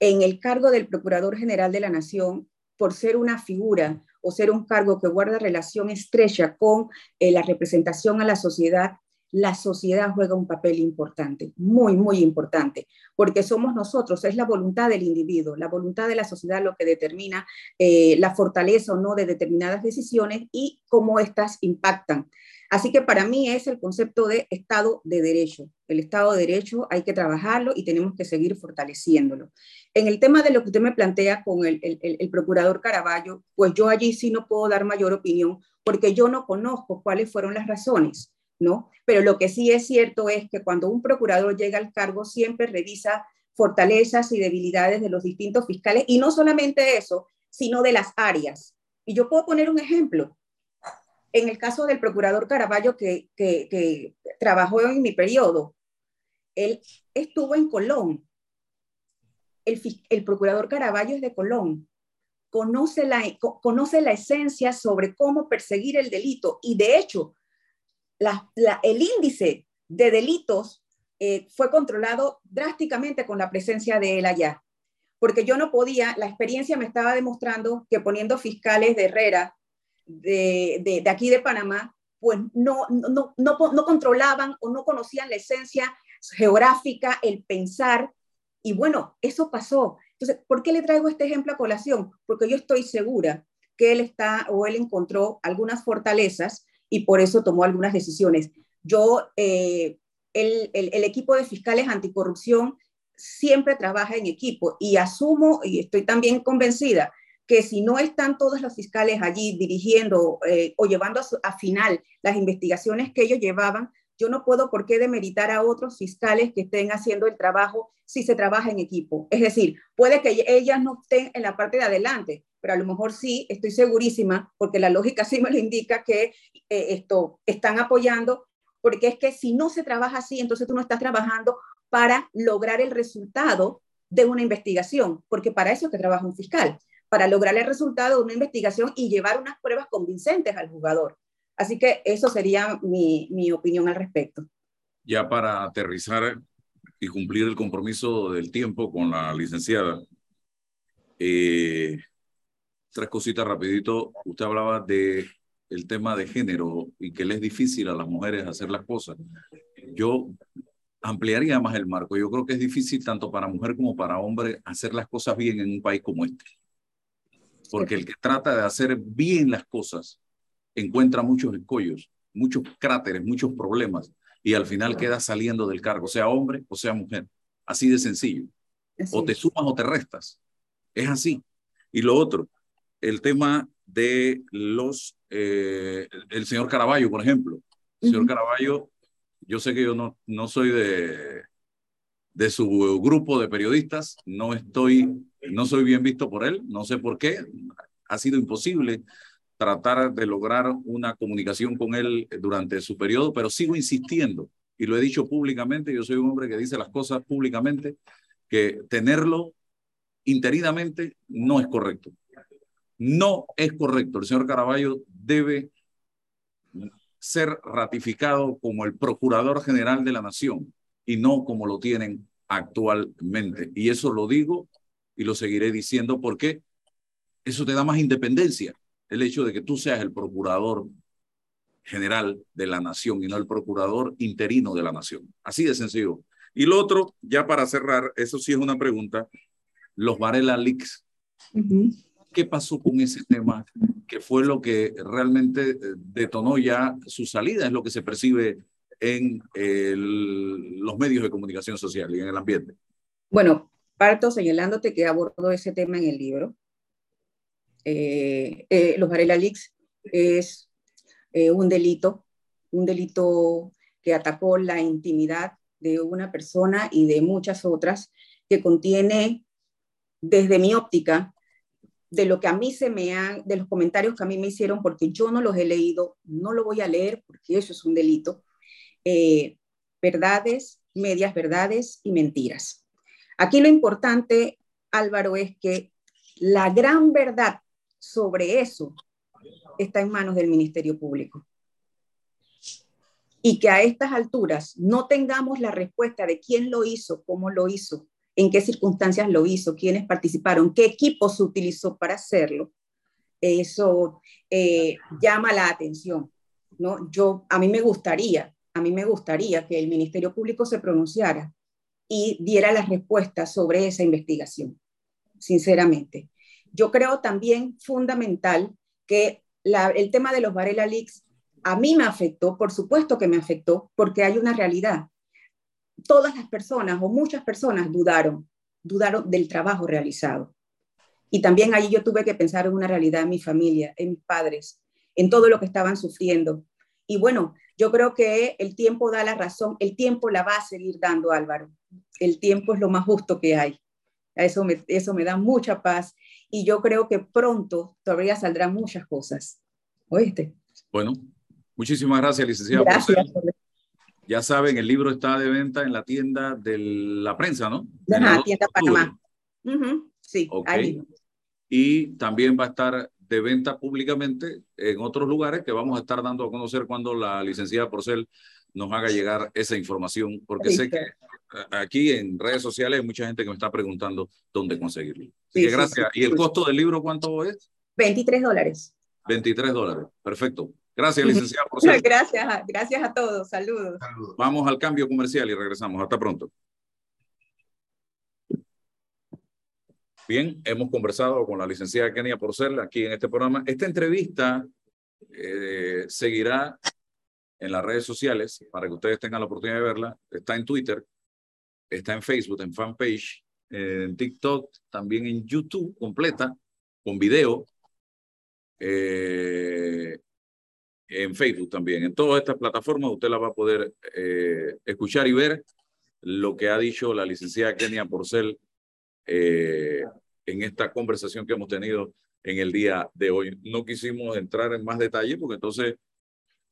en el cargo del Procurador General de la Nación, por ser una figura o ser un cargo que guarda relación estrecha con eh, la representación a la sociedad, la sociedad juega un papel importante, muy, muy importante, porque somos nosotros, es la voluntad del individuo, la voluntad de la sociedad lo que determina eh, la fortaleza o no de determinadas decisiones y cómo éstas impactan Así que para mí es el concepto de Estado de Derecho. El Estado de Derecho hay que trabajarlo y tenemos que seguir fortaleciéndolo. En el tema de lo que usted me plantea con el, procurador Caraballo, pues yo allí sí no puedo dar mayor opinión porque yo no conozco cuáles fueron las razones, ¿no? Pero lo que sí es cierto es que cuando un procurador llega al cargo siempre revisa fortalezas y debilidades de los distintos fiscales y no solamente eso, sino de las áreas. Y yo puedo poner un ejemplo en el caso del procurador Caraballo que, trabajó en mi periodo, él estuvo en Colón. El, procurador Caraballo es de Colón. Conoce la, conoce la esencia sobre cómo perseguir el delito y de hecho el índice de delitos eh, fue controlado drásticamente con la presencia de él allá. Porque yo no podía, la experiencia me estaba demostrando que poniendo fiscales de Herrera de, de, aquí de Panamá, pues no, no, no, no controlaban o no conocían la esencia geográfica, el pensar, y bueno, eso pasó. Entonces, ¿por qué le traigo este ejemplo a colación? Porque yo estoy segura que él está o él encontró algunas fortalezas y por eso tomó algunas decisiones. Yo, eh, el, el, el, equipo de fiscales anticorrupción siempre trabaja en equipo y asumo y estoy también convencida que si no están todos los fiscales allí dirigiendo eh, o llevando a, final las investigaciones que ellos llevaban, yo no puedo por qué demeritar a otros fiscales que estén haciendo el trabajo si se trabaja en equipo. Es decir, puede que ellas no estén en la parte de adelante, pero a lo mejor sí, estoy segurísima, porque la lógica sí me lo indica que eh, esto están apoyando, porque es que si no se trabaja así, entonces tú no estás trabajando para lograr el resultado de una investigación, porque para eso es que trabaja un fiscal para lograr el resultado de una investigación y llevar unas pruebas convincentes al jugador. Así que eso sería mi, mi opinión al respecto. Ya para aterrizar y cumplir el compromiso del tiempo con la licenciada, eh, tres cositas rapidito. Usted hablaba de el tema de género y que le es difícil a las mujeres hacer las cosas. Yo ampliaría más el marco. Yo creo que es difícil tanto para mujer como para hombre hacer las cosas bien en un país como este porque el que trata de hacer bien las cosas encuentra muchos escollos, muchos cráteres, muchos problemas y al final queda saliendo del cargo, sea hombre o sea mujer. Así de sencillo. O te sumas o te restas. Es así. Y lo otro, el tema de los, eh, el señor Caraballo, por ejemplo. El señor Caraballo, yo sé que yo no, no soy de, de su grupo de periodistas. No estoy, no soy bien visto por él, no sé por qué. Ha sido imposible tratar de lograr una comunicación con él durante su periodo, pero sigo insistiendo y lo he dicho públicamente. Yo soy un hombre que dice las cosas públicamente, que tenerlo interinamente no es correcto. No es correcto. El señor Caraballo debe ser ratificado como el Procurador General de la Nación y no como lo tienen actualmente. Y eso lo digo y lo seguiré diciendo porque eso te da más independencia, el hecho de que tú seas el Procurador General de la Nación y no el Procurador interino de la Nación. Así de sencillo. Y lo otro, ya para cerrar, eso sí es una pregunta, los Varela Leaks. ¿Qué pasó con ese tema? Que fue lo que realmente eh, detonó ya su salida, es lo que se percibe en los medios de comunicación social y en el ambiente. Bueno, parto señalándote que abordo ese tema en el libro. Eh, eh, los Varela Leaks es un delito, un delito que atacó la intimidad de una persona y de muchas otras, que contiene, desde mi óptica, de lo que a mí se me han, de los comentarios que a mí me hicieron, porque yo no los he leído, no lo voy a leer porque eso es un delito, eh, verdades, medias verdades y mentiras. Aquí lo importante, Álvaro, es que la gran verdad sobre eso está en manos del Ministerio Público. Y que a estas alturas no tengamos la respuesta de quién lo hizo, cómo lo hizo, en qué circunstancias lo hizo, quiénes participaron, qué equipo se utilizó para hacerlo, eso eh, llama la atención. ¿no? Yo, a mí me gustaría, a mí me gustaría que el Ministerio Público se pronunciara y diera las respuestas sobre esa investigación, sinceramente. Yo creo también fundamental que el tema de los Varela Leaks a mí me afectó, por supuesto que me afectó, porque hay una realidad todas las personas o muchas personas dudaron, dudaron del trabajo realizado. Y también ahí yo tuve que pensar en una realidad en mi familia, en mis padres, en todo lo que estaban sufriendo. Y bueno, yo creo que el tiempo da la razón, el tiempo la va a seguir dando Álvaro. El tiempo es lo más justo que hay. Eso me, eso me da mucha paz y yo creo que pronto todavía saldrán muchas cosas. ¿Oíste? Bueno, muchísimas gracias, licenciado. Gracias. Ya saben, el libro está de venta en la tienda de la prensa, ¿no? la tienda Panamá. Sí, ahí. Y también va a estar de venta públicamente en otros lugares que vamos a estar dando a conocer cuando la licenciada Porcel nos haga llegar esa información, porque sé que aquí en redes sociales hay mucha gente que me está preguntando dónde conseguirlo. Así que gracias. ¿Y el costo del libro cuánto es? 23 dólares. 23 dólares. Perfecto. Gracias, licenciada. Por gracias, gracias a todos. Saludos. Vamos al cambio comercial y regresamos. Hasta pronto. Bien, hemos conversado con la licenciada Kenia Porcel aquí en este programa. Esta entrevista eh, seguirá en las redes sociales para que ustedes tengan la oportunidad de verla. Está en Twitter, está en Facebook, en fanpage, en TikTok, también en YouTube completa, con video. Eh, en Facebook también. En todas estas plataformas usted la va a poder eh, escuchar y ver lo que ha dicho la licenciada Kenia Porcel eh, en esta conversación que hemos tenido en el día de hoy. No quisimos entrar en más detalle porque entonces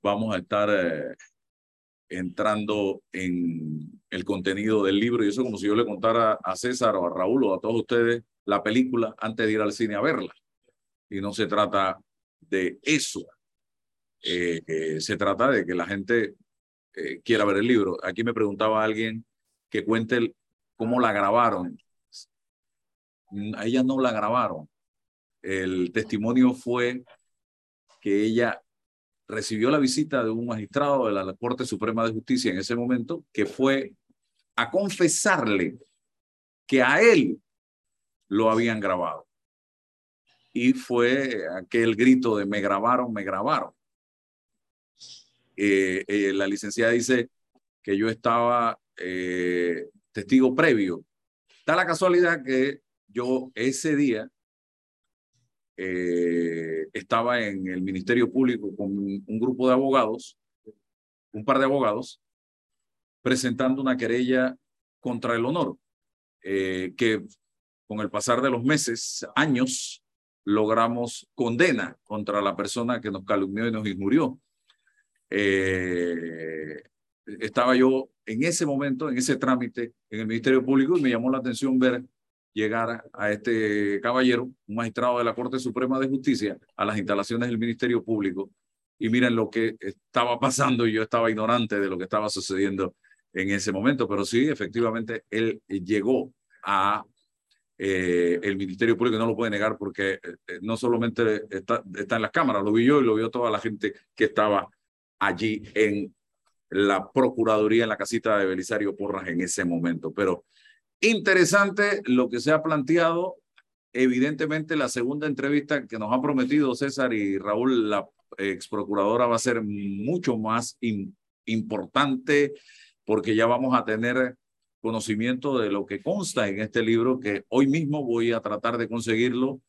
vamos a estar eh, entrando en el contenido del libro y eso como si yo le contara a César o a Raúl o a todos ustedes la película antes de ir al cine a verla. Y no se trata de eso eh, eh, se trata de que la gente eh, quiera ver el libro. Aquí me preguntaba alguien que cuente cómo la grabaron. A ella no la grabaron. El testimonio fue que ella recibió la visita de un magistrado de la Corte Suprema de Justicia en ese momento, que fue a confesarle que a él lo habían grabado. Y fue aquel grito de me grabaron, me grabaron. Eh, eh, la licenciada dice que yo estaba eh, testigo previo. Da la casualidad que yo ese día estaba en el Ministerio Público con un grupo de abogados, un par de abogados, presentando una querella contra el honor, eh, que con el pasar de los meses, años, logramos condena contra la persona que nos calumnió y nos injurió. Eh, estaba yo en ese momento, en ese trámite en el Ministerio Público y me llamó la atención ver llegar a este caballero, un magistrado de la Corte Suprema de Justicia, a las instalaciones del Ministerio Público. Y miren lo que estaba pasando y yo estaba ignorante de lo que estaba sucediendo en ese momento, pero sí, efectivamente, él llegó a eh, el Ministerio Público, no lo puede negar porque eh, eh, no solamente está, está en las cámaras, lo vi yo y lo vio toda la gente que estaba allí en la Procuraduría, en la casita de Belisario Porras en ese momento. Pero interesante lo que se ha planteado. Evidentemente, la segunda entrevista que nos han prometido César y Raúl, la ex procuradora, va a ser mucho más importante porque ya vamos a tener conocimiento de lo que consta en este libro, que hoy mismo voy a tratar de conseguirlo.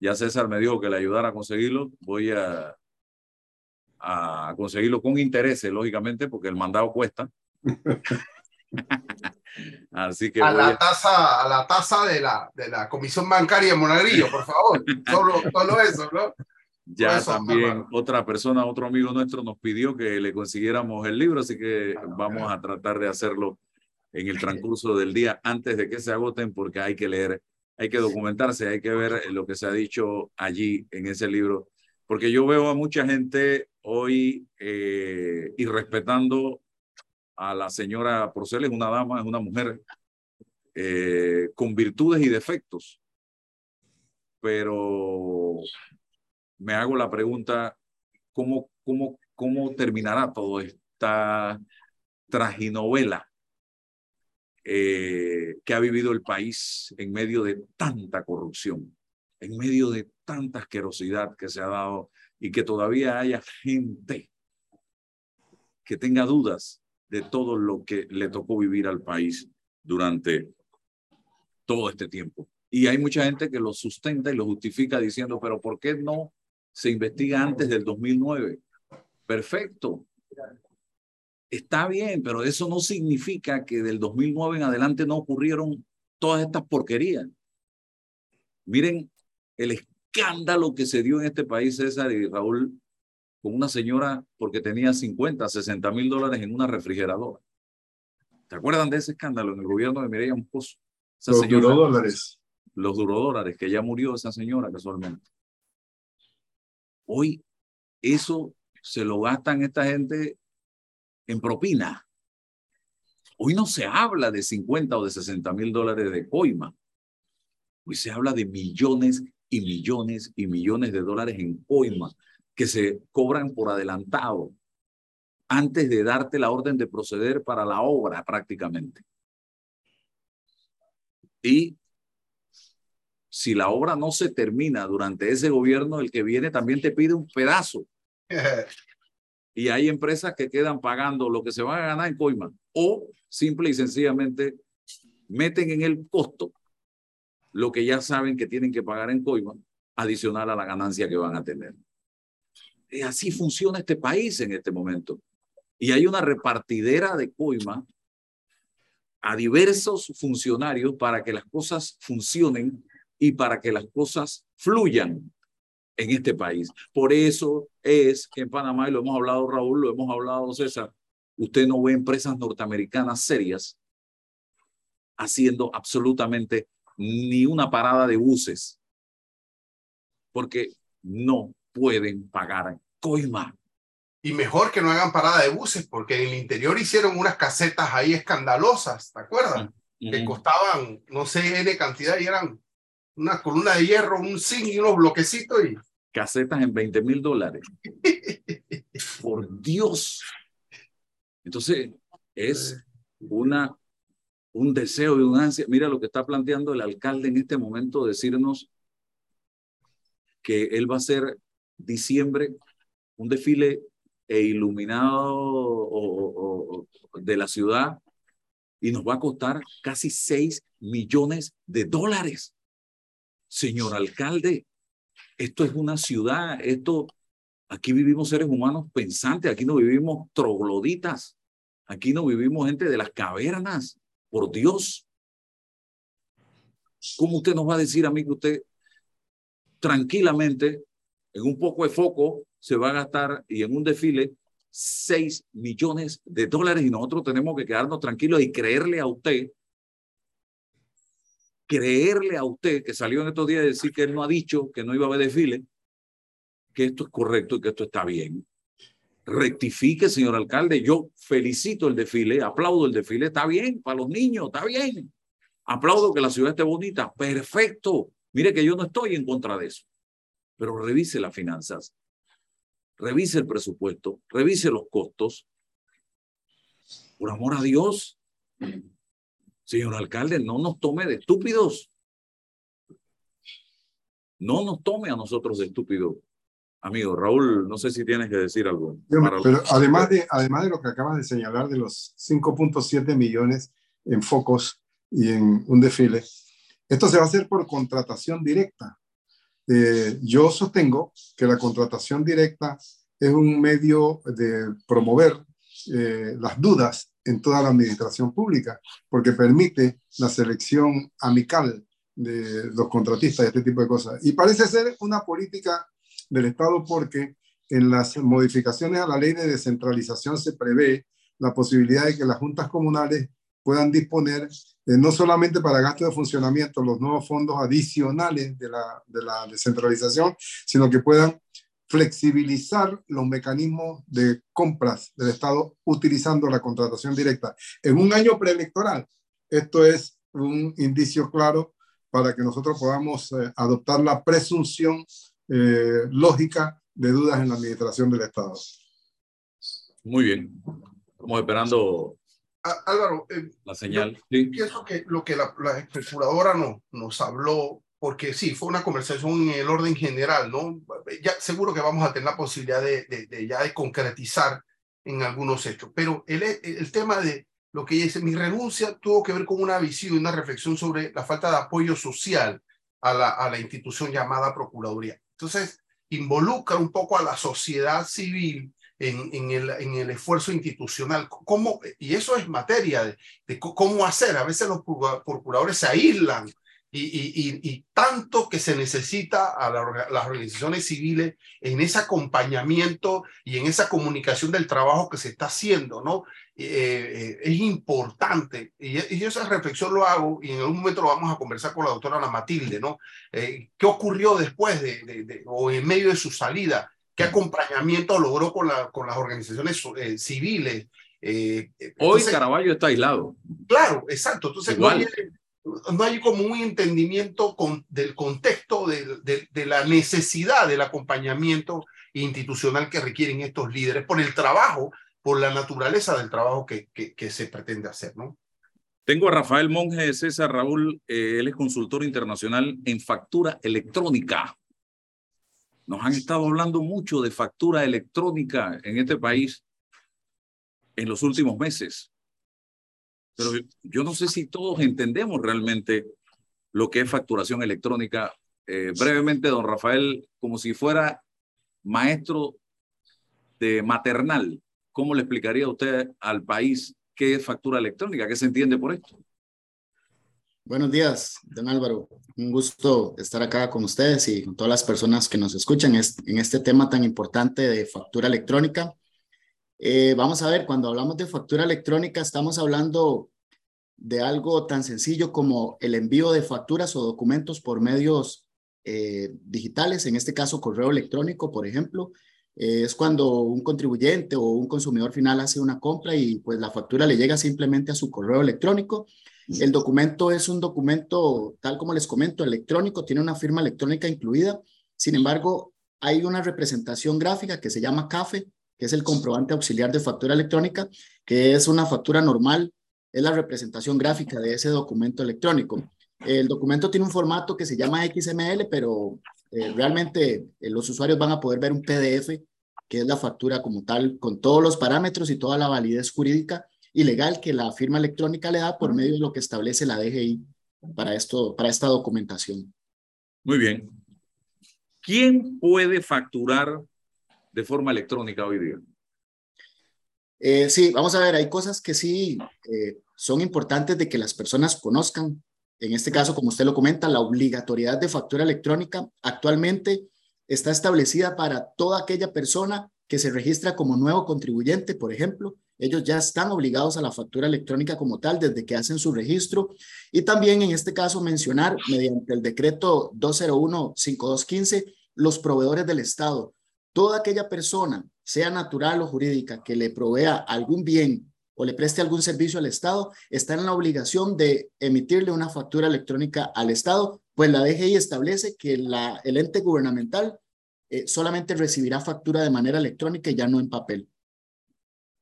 Ya César me dijo que le ayudara a conseguirlo. Voy a, a conseguirlo con intereses, lógicamente, porque el mandado cuesta. Así que a la tasa a la tasa de la de la Comisión Bancaria de Monagrillo, por favor. solo, solo eso, ¿no? Ya también otra persona, otro amigo nuestro nos pidió que le consiguiéramos el libro, así que vamos a tratar de hacerlo en el transcurso del día antes de que se agoten porque hay que leer, hay que documentarse, hay que ver lo que se ha dicho allí en ese libro. Porque yo veo a mucha gente hoy eh, y respetando a la señora Porcel, es una dama, es una mujer eh, con virtudes y defectos. Pero me hago la pregunta, ¿cómo, cómo, cómo terminará toda esta traginovela eh, que ha vivido el país en medio de tanta corrupción, en medio de tanta asquerosidad que se ha dado y que todavía haya gente que tenga dudas de todo lo que le tocó vivir al país durante todo este tiempo. Y hay mucha gente que lo sustenta y lo justifica diciendo, pero ¿por qué no se investiga antes del 2009? Perfecto, Está bien, pero eso no significa que del 2009 en adelante no ocurrieron todas estas porquerías. Miren el escándalo que se dio en este país, César y Raúl, con una señora porque tenía 50, 60 mil dólares en una refrigeradora. ¿Te acuerdan de ese escándalo en el gobierno de Mireya Moscoso? los dólares. Los dólares, que ya murió esa señora casualmente. Hoy eso se lo gastan esta gente en propina. Hoy no se habla de 50 o de 60 mil dólares de coima. Hoy se habla de millones y millones y millones de dólares en coima que se cobran por adelantado antes de darte la orden de proceder para la obra prácticamente. Y si la obra no se termina durante ese gobierno, el que viene también te pide un pedazo. y hay empresas que quedan pagando lo que se van a ganar en coima o simple y sencillamente meten en el costo lo que ya saben que tienen que pagar en coima adicional a la ganancia que van a tener. Y así funciona este país en este momento. Y hay una repartidera de coima a diversos funcionarios para que las cosas funcionen y para que las cosas fluyan en este país. Por eso es que en Panamá, y lo hemos hablado Raúl, lo hemos hablado César, usted no ve empresas norteamericanas serias haciendo absolutamente ni una parada de buses, porque no pueden pagar coima. Y mejor que no hagan parada de buses, porque en el interior hicieron unas casetas ahí escandalosas, ¿te acuerdas? Que costaban, no sé, N cantidad y eran una columna de hierro, un zinc y unos bloquecitos y casetas en 20 mil dólares. Por Dios. Entonces, es una, un deseo y una ansia. Mira lo que está planteando el alcalde en este momento, decirnos que él va a hacer diciembre un desfile e iluminado de la ciudad y nos va a costar casi 6 millones de dólares. Señor alcalde, esto es una ciudad, esto, aquí vivimos seres humanos pensantes, aquí no vivimos trogloditas, aquí no vivimos gente de las cavernas, Por Dios. ¿Cómo usted nos va a decir a mí que usted tranquilamente, en un poco de foco, se va a gastar y en un desfile 6 millones de dólares y nosotros tenemos que quedarnos tranquilos y creerle a usted, creerle a usted que salió en estos días de decir que él no ha dicho que no iba a haber desfile, que esto es correcto y que esto está bien. Rectifique, señor alcalde. Yo felicito el desfile, aplaudo el desfile, está bien para los niños, está bien. Aplaudo que la ciudad esté bonita, perfecto. Mire que yo no estoy en contra de eso, pero revise las finanzas, revise el presupuesto, revise los costos. Por amor a Dios, señor alcalde, no nos tome de estúpidos. No nos tome a nosotros de estúpidos. Amigo, Raúl, no sé si tienes que decir algo. pero además de, además de lo que acabas de señalar de los 5.7 millones en focos y en un desfile, esto se va a hacer por contratación directa. Eh, yo sostengo que la contratación directa es un medio de promover eh, las dudas en toda la administración pública, porque permite la selección amical de los contratistas y este tipo de cosas. Y parece ser una política del Estado porque en las modificaciones a la ley de descentralización se prevé la posibilidad de que las juntas comunales puedan disponer no solamente para gastos de funcionamiento los nuevos fondos adicionales de la, de la descentralización, sino que puedan flexibilizar los mecanismos de compras del Estado utilizando la contratación directa. En un año preelectoral, esto es un indicio claro para que nosotros podamos eh, adoptar la presunción eh, lógica de dudas en la administración del Estado. Muy bien. Estamos esperando Álvaro, eh, la señal. Pienso que lo que la, la procuradora no, nos habló, porque sí, fue una conversación en el orden general, ¿no? Ya seguro que vamos a tener la posibilidad de, de, ya de concretizar en algunos hechos, pero el, el tema de lo que ella dice, mi renuncia tuvo que ver con una visión, una reflexión sobre la falta de apoyo social a la, a la institución llamada Procuraduría. Entonces, involucra un poco a la sociedad civil en, en, el, en el esfuerzo institucional. ¿Cómo, y eso es materia de, de cómo hacer. A veces los procuradores se aíslan y, y, y, tanto que se necesita a las organizaciones civiles en ese acompañamiento y en esa comunicación del trabajo que se está haciendo, ¿no? Eh, eh, es importante. Y, yo esa reflexión lo hago y en algún momento lo vamos a conversar con la doctora Ana Matilde, ¿no? Eh, ¿Qué ocurrió después de, de, o en medio de su salida? ¿Qué acompañamiento logró con, la, con las organizaciones civiles? Hoy Caraballo está aislado. Claro, exacto. Entonces, no hay, no hay, como un entendimiento con, del contexto de, de, de, la necesidad del acompañamiento institucional que requieren estos líderes por el trabajo por la naturaleza del trabajo que, que, se pretende hacer, ¿no? Tengo a Rafael Monge de César Raúl, eh, él es consultor internacional en factura electrónica. Nos han estado hablando mucho de factura electrónica en este país en los últimos meses. Pero yo no sé si todos entendemos realmente lo que es facturación electrónica. Eh, brevemente, don Rafael, como si fuera maestro de maternal, ¿cómo le explicaría usted al país qué es factura electrónica? ¿Qué se entiende por esto? Buenos días, don Álvaro. Un gusto estar acá con ustedes y con todas las personas que nos escuchan en este tema tan importante de factura electrónica. Eh, vamos a ver, cuando hablamos de factura electrónica, estamos hablando de algo tan sencillo como el envío de facturas o documentos por medios eh, digitales, en este caso correo electrónico, por ejemplo, es cuando un contribuyente o un consumidor final hace una compra y pues la factura le llega simplemente a su correo electrónico. El documento es un documento, tal como les comento, electrónico, tiene una firma electrónica incluida. Sin embargo, hay una representación gráfica que se llama CAFE, que es el comprobante auxiliar de factura electrónica, que es una factura normal, es la representación gráfica de ese documento electrónico. El documento tiene un formato que se llama XML, pero eh, realmente eh, los usuarios van a poder ver un PDF, que es la factura como tal, con todos los parámetros y toda la validez jurídica y legal que la firma electrónica le da por medio de lo que establece la DGI para, esto, para esta documentación. Muy bien. ¿Quién puede facturar de forma electrónica hoy día? Eh, sí, vamos a ver, hay cosas que sí son importantes de que las personas conozcan. En este caso, como usted lo comenta, la obligatoriedad de factura electrónica actualmente está establecida para toda aquella persona que se registra como nuevo contribuyente, por ejemplo. Ellos ya están obligados a la factura electrónica como tal desde que hacen su registro. Y también en este caso mencionar, mediante el decreto 201-5215, los proveedores del Estado. Toda aquella persona, sea natural o jurídica, que le provea algún bien o le preste algún servicio al Estado, está en la obligación de emitirle una factura electrónica al Estado, pues la DGI establece que la, el ente gubernamental eh, solamente recibirá factura de manera electrónica y ya no en papel.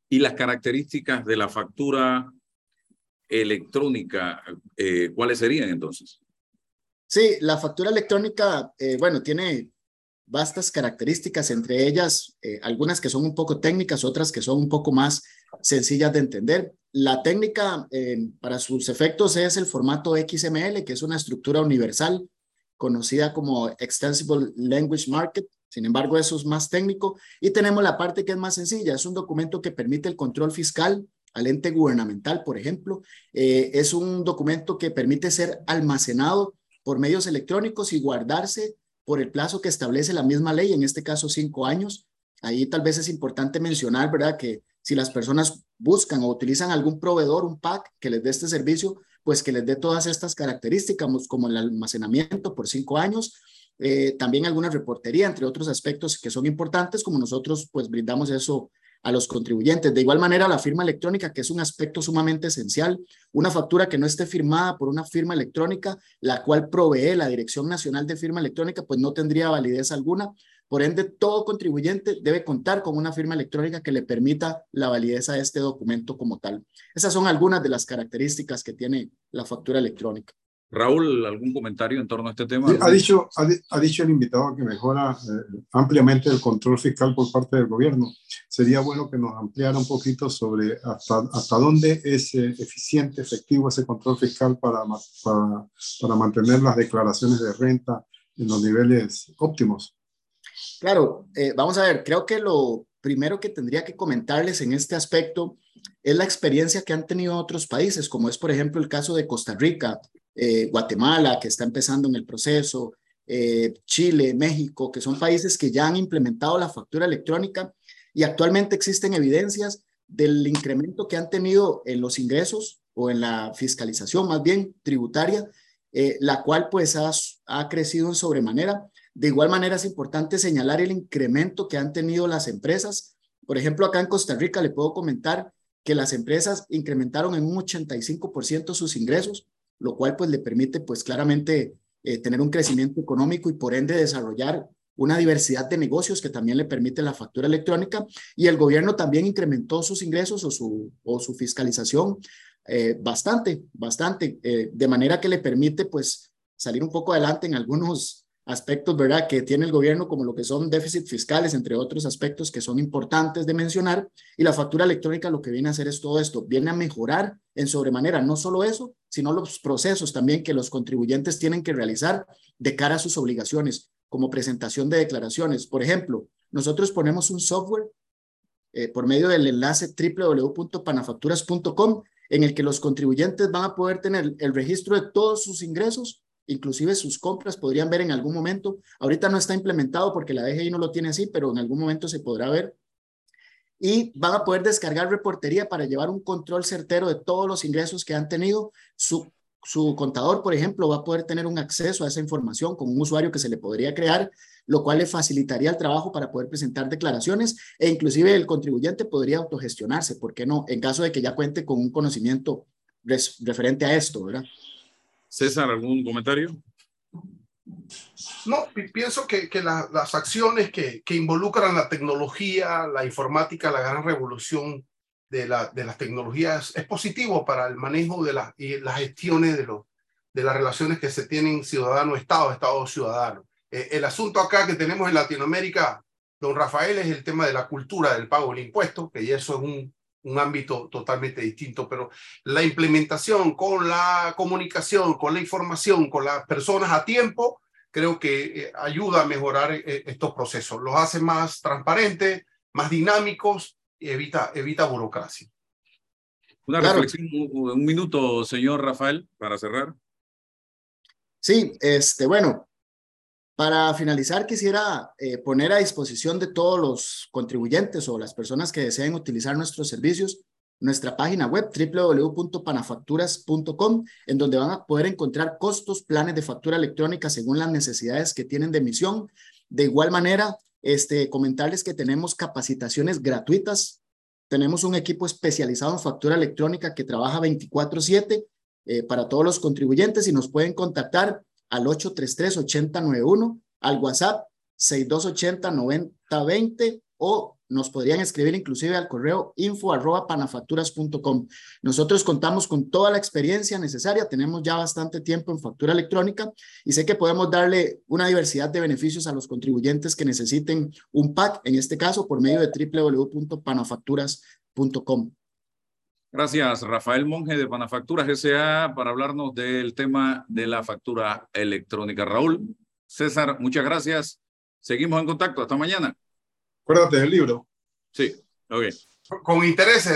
¿Y las características de la factura electrónica, eh, cuáles serían entonces? Sí, la factura electrónica, eh, bueno, tiene vastas características, entre ellas algunas que son un poco técnicas, otras que son un poco más sencillas de entender. La técnica para sus efectos es el formato XML, que es una estructura universal conocida como Extensible Language Market, sin embargo, eso es más técnico. Y tenemos la parte que es más sencilla. Es un documento que permite el control fiscal al ente gubernamental, por ejemplo. Eh, es un documento que permite ser almacenado por medios electrónicos y guardarse por el plazo que establece la misma ley, en este caso cinco años. Ahí tal vez es importante mencionar, ¿verdad? Que si las personas buscan o utilizan algún proveedor, un pack que les dé este servicio, pues que les dé todas estas características como el almacenamiento por cinco años, eh, también alguna reportería, entre otros aspectos que son importantes, como nosotros pues brindamos eso a los contribuyentes. De igual manera, la firma electrónica, que es un aspecto sumamente esencial, una factura que no esté firmada por una firma electrónica, la cual provee la Dirección Nacional de Firma Electrónica, pues no tendría validez alguna. Por ende, todo contribuyente debe contar con una firma electrónica que le permita la validez a este documento como tal. Esas son algunas de las características que tiene la factura electrónica. Raúl, ¿algún comentario en torno a este tema? ha, dicho, ha, dicho el invitado que mejora eh, ampliamente el control fiscal por parte del gobierno. Sería bueno que nos ampliara un poquito sobre hasta, hasta dónde es eh, eficiente, efectivo ese control fiscal para, para, para mantener las declaraciones de renta en los niveles óptimos. Claro, eh, vamos a ver, creo que lo primero que tendría que comentarles en este aspecto es la experiencia que han tenido otros países, como es por ejemplo el caso de Costa Rica, eh, Guatemala, que está empezando en el proceso, eh, Chile, México, que son países que ya han implementado la factura electrónica y actualmente existen evidencias del incremento que han tenido en los ingresos o en la fiscalización más bien tributaria, eh, la cual pues ha, ha crecido en sobremanera. De igual manera es importante señalar el incremento que han tenido las empresas. Por ejemplo, acá en Costa Rica le puedo comentar que las empresas incrementaron en un 85% sus ingresos lo cual pues le permite pues claramente eh, tener un crecimiento económico y por ende desarrollar una diversidad de negocios que también le permite la factura electrónica. Y el gobierno también incrementó sus ingresos o su, o su fiscalización eh, bastante, bastante, eh, de manera que le permite pues salir un poco adelante en algunos aspectos, ¿verdad?, que tiene el gobierno, como lo que son déficits fiscales, entre otros aspectos que son importantes de mencionar. Y la factura electrónica lo que viene a hacer es todo esto, viene a mejorar en sobremanera, no solo eso, sino los procesos también que los contribuyentes tienen que realizar de cara a sus obligaciones, como presentación de declaraciones. Por ejemplo, nosotros ponemos un software eh, por medio del enlace www.panafacturas.com en el que los contribuyentes van a poder tener el registro de todos sus ingresos inclusive sus compras podrían ver en algún momento. Ahorita no está implementado porque la DGI no lo tiene así, pero en algún momento se podrá ver. Y van a poder descargar reportería para llevar un control certero de todos los ingresos que han tenido. Su, su contador, por ejemplo, va a poder tener un acceso a esa información con un usuario que se le podría crear, lo cual le facilitaría el trabajo para poder presentar declaraciones e inclusive el contribuyente podría autogestionarse, ¿por qué no? En caso de que ya cuente con un conocimiento referente a esto, ¿verdad? César, ¿algún comentario? No, pienso que, que las acciones que, que, involucran la tecnología, la informática, la gran revolución de, la, de las tecnologías es positivo para el manejo de la, y las gestiones de, los, de las relaciones que se tienen ciudadano-estado, estado-ciudadano. Eh, el asunto acá que tenemos en Latinoamérica, don Rafael, es el tema de la cultura del pago del impuesto, que eso es un, un ámbito totalmente distinto, pero la implementación con la comunicación, con la información, con las personas a tiempo, creo que eh, ayuda a mejorar eh, estos procesos. Los hace más transparentes, más dinámicos y evita, evita burocracia. Una reflexión, un minuto, señor Rafael, para cerrar. Sí, este, bueno, para finalizar quisiera eh, poner a disposición de todos los contribuyentes o las personas que deseen utilizar nuestros servicios nuestra página web www.panafacturas.com, en donde van a poder encontrar costos, planes de factura electrónica según las necesidades que tienen de emisión. De igual manera, este, comentarles que tenemos capacitaciones gratuitas. Tenemos un equipo especializado en factura electrónica que trabaja 24/7 eh, para todos los contribuyentes y nos pueden contactar al 833-8091, al WhatsApp 6280-9020 o nos podrían escribir inclusive al correo info arroba panafacturas.com. Nosotros contamos con toda la experiencia necesaria, tenemos ya bastante tiempo en factura electrónica y sé que podemos darle una diversidad de beneficios a los contribuyentes que necesiten un pack, en este caso por medio de www.panafacturas.com. Gracias, Rafael Monge de Panafacturas S.A. para hablarnos del tema de la factura electrónica. Raúl, César, muchas gracias. Seguimos en contacto. Hasta mañana. Acuérdate del libro. Sí, ok. Con interés,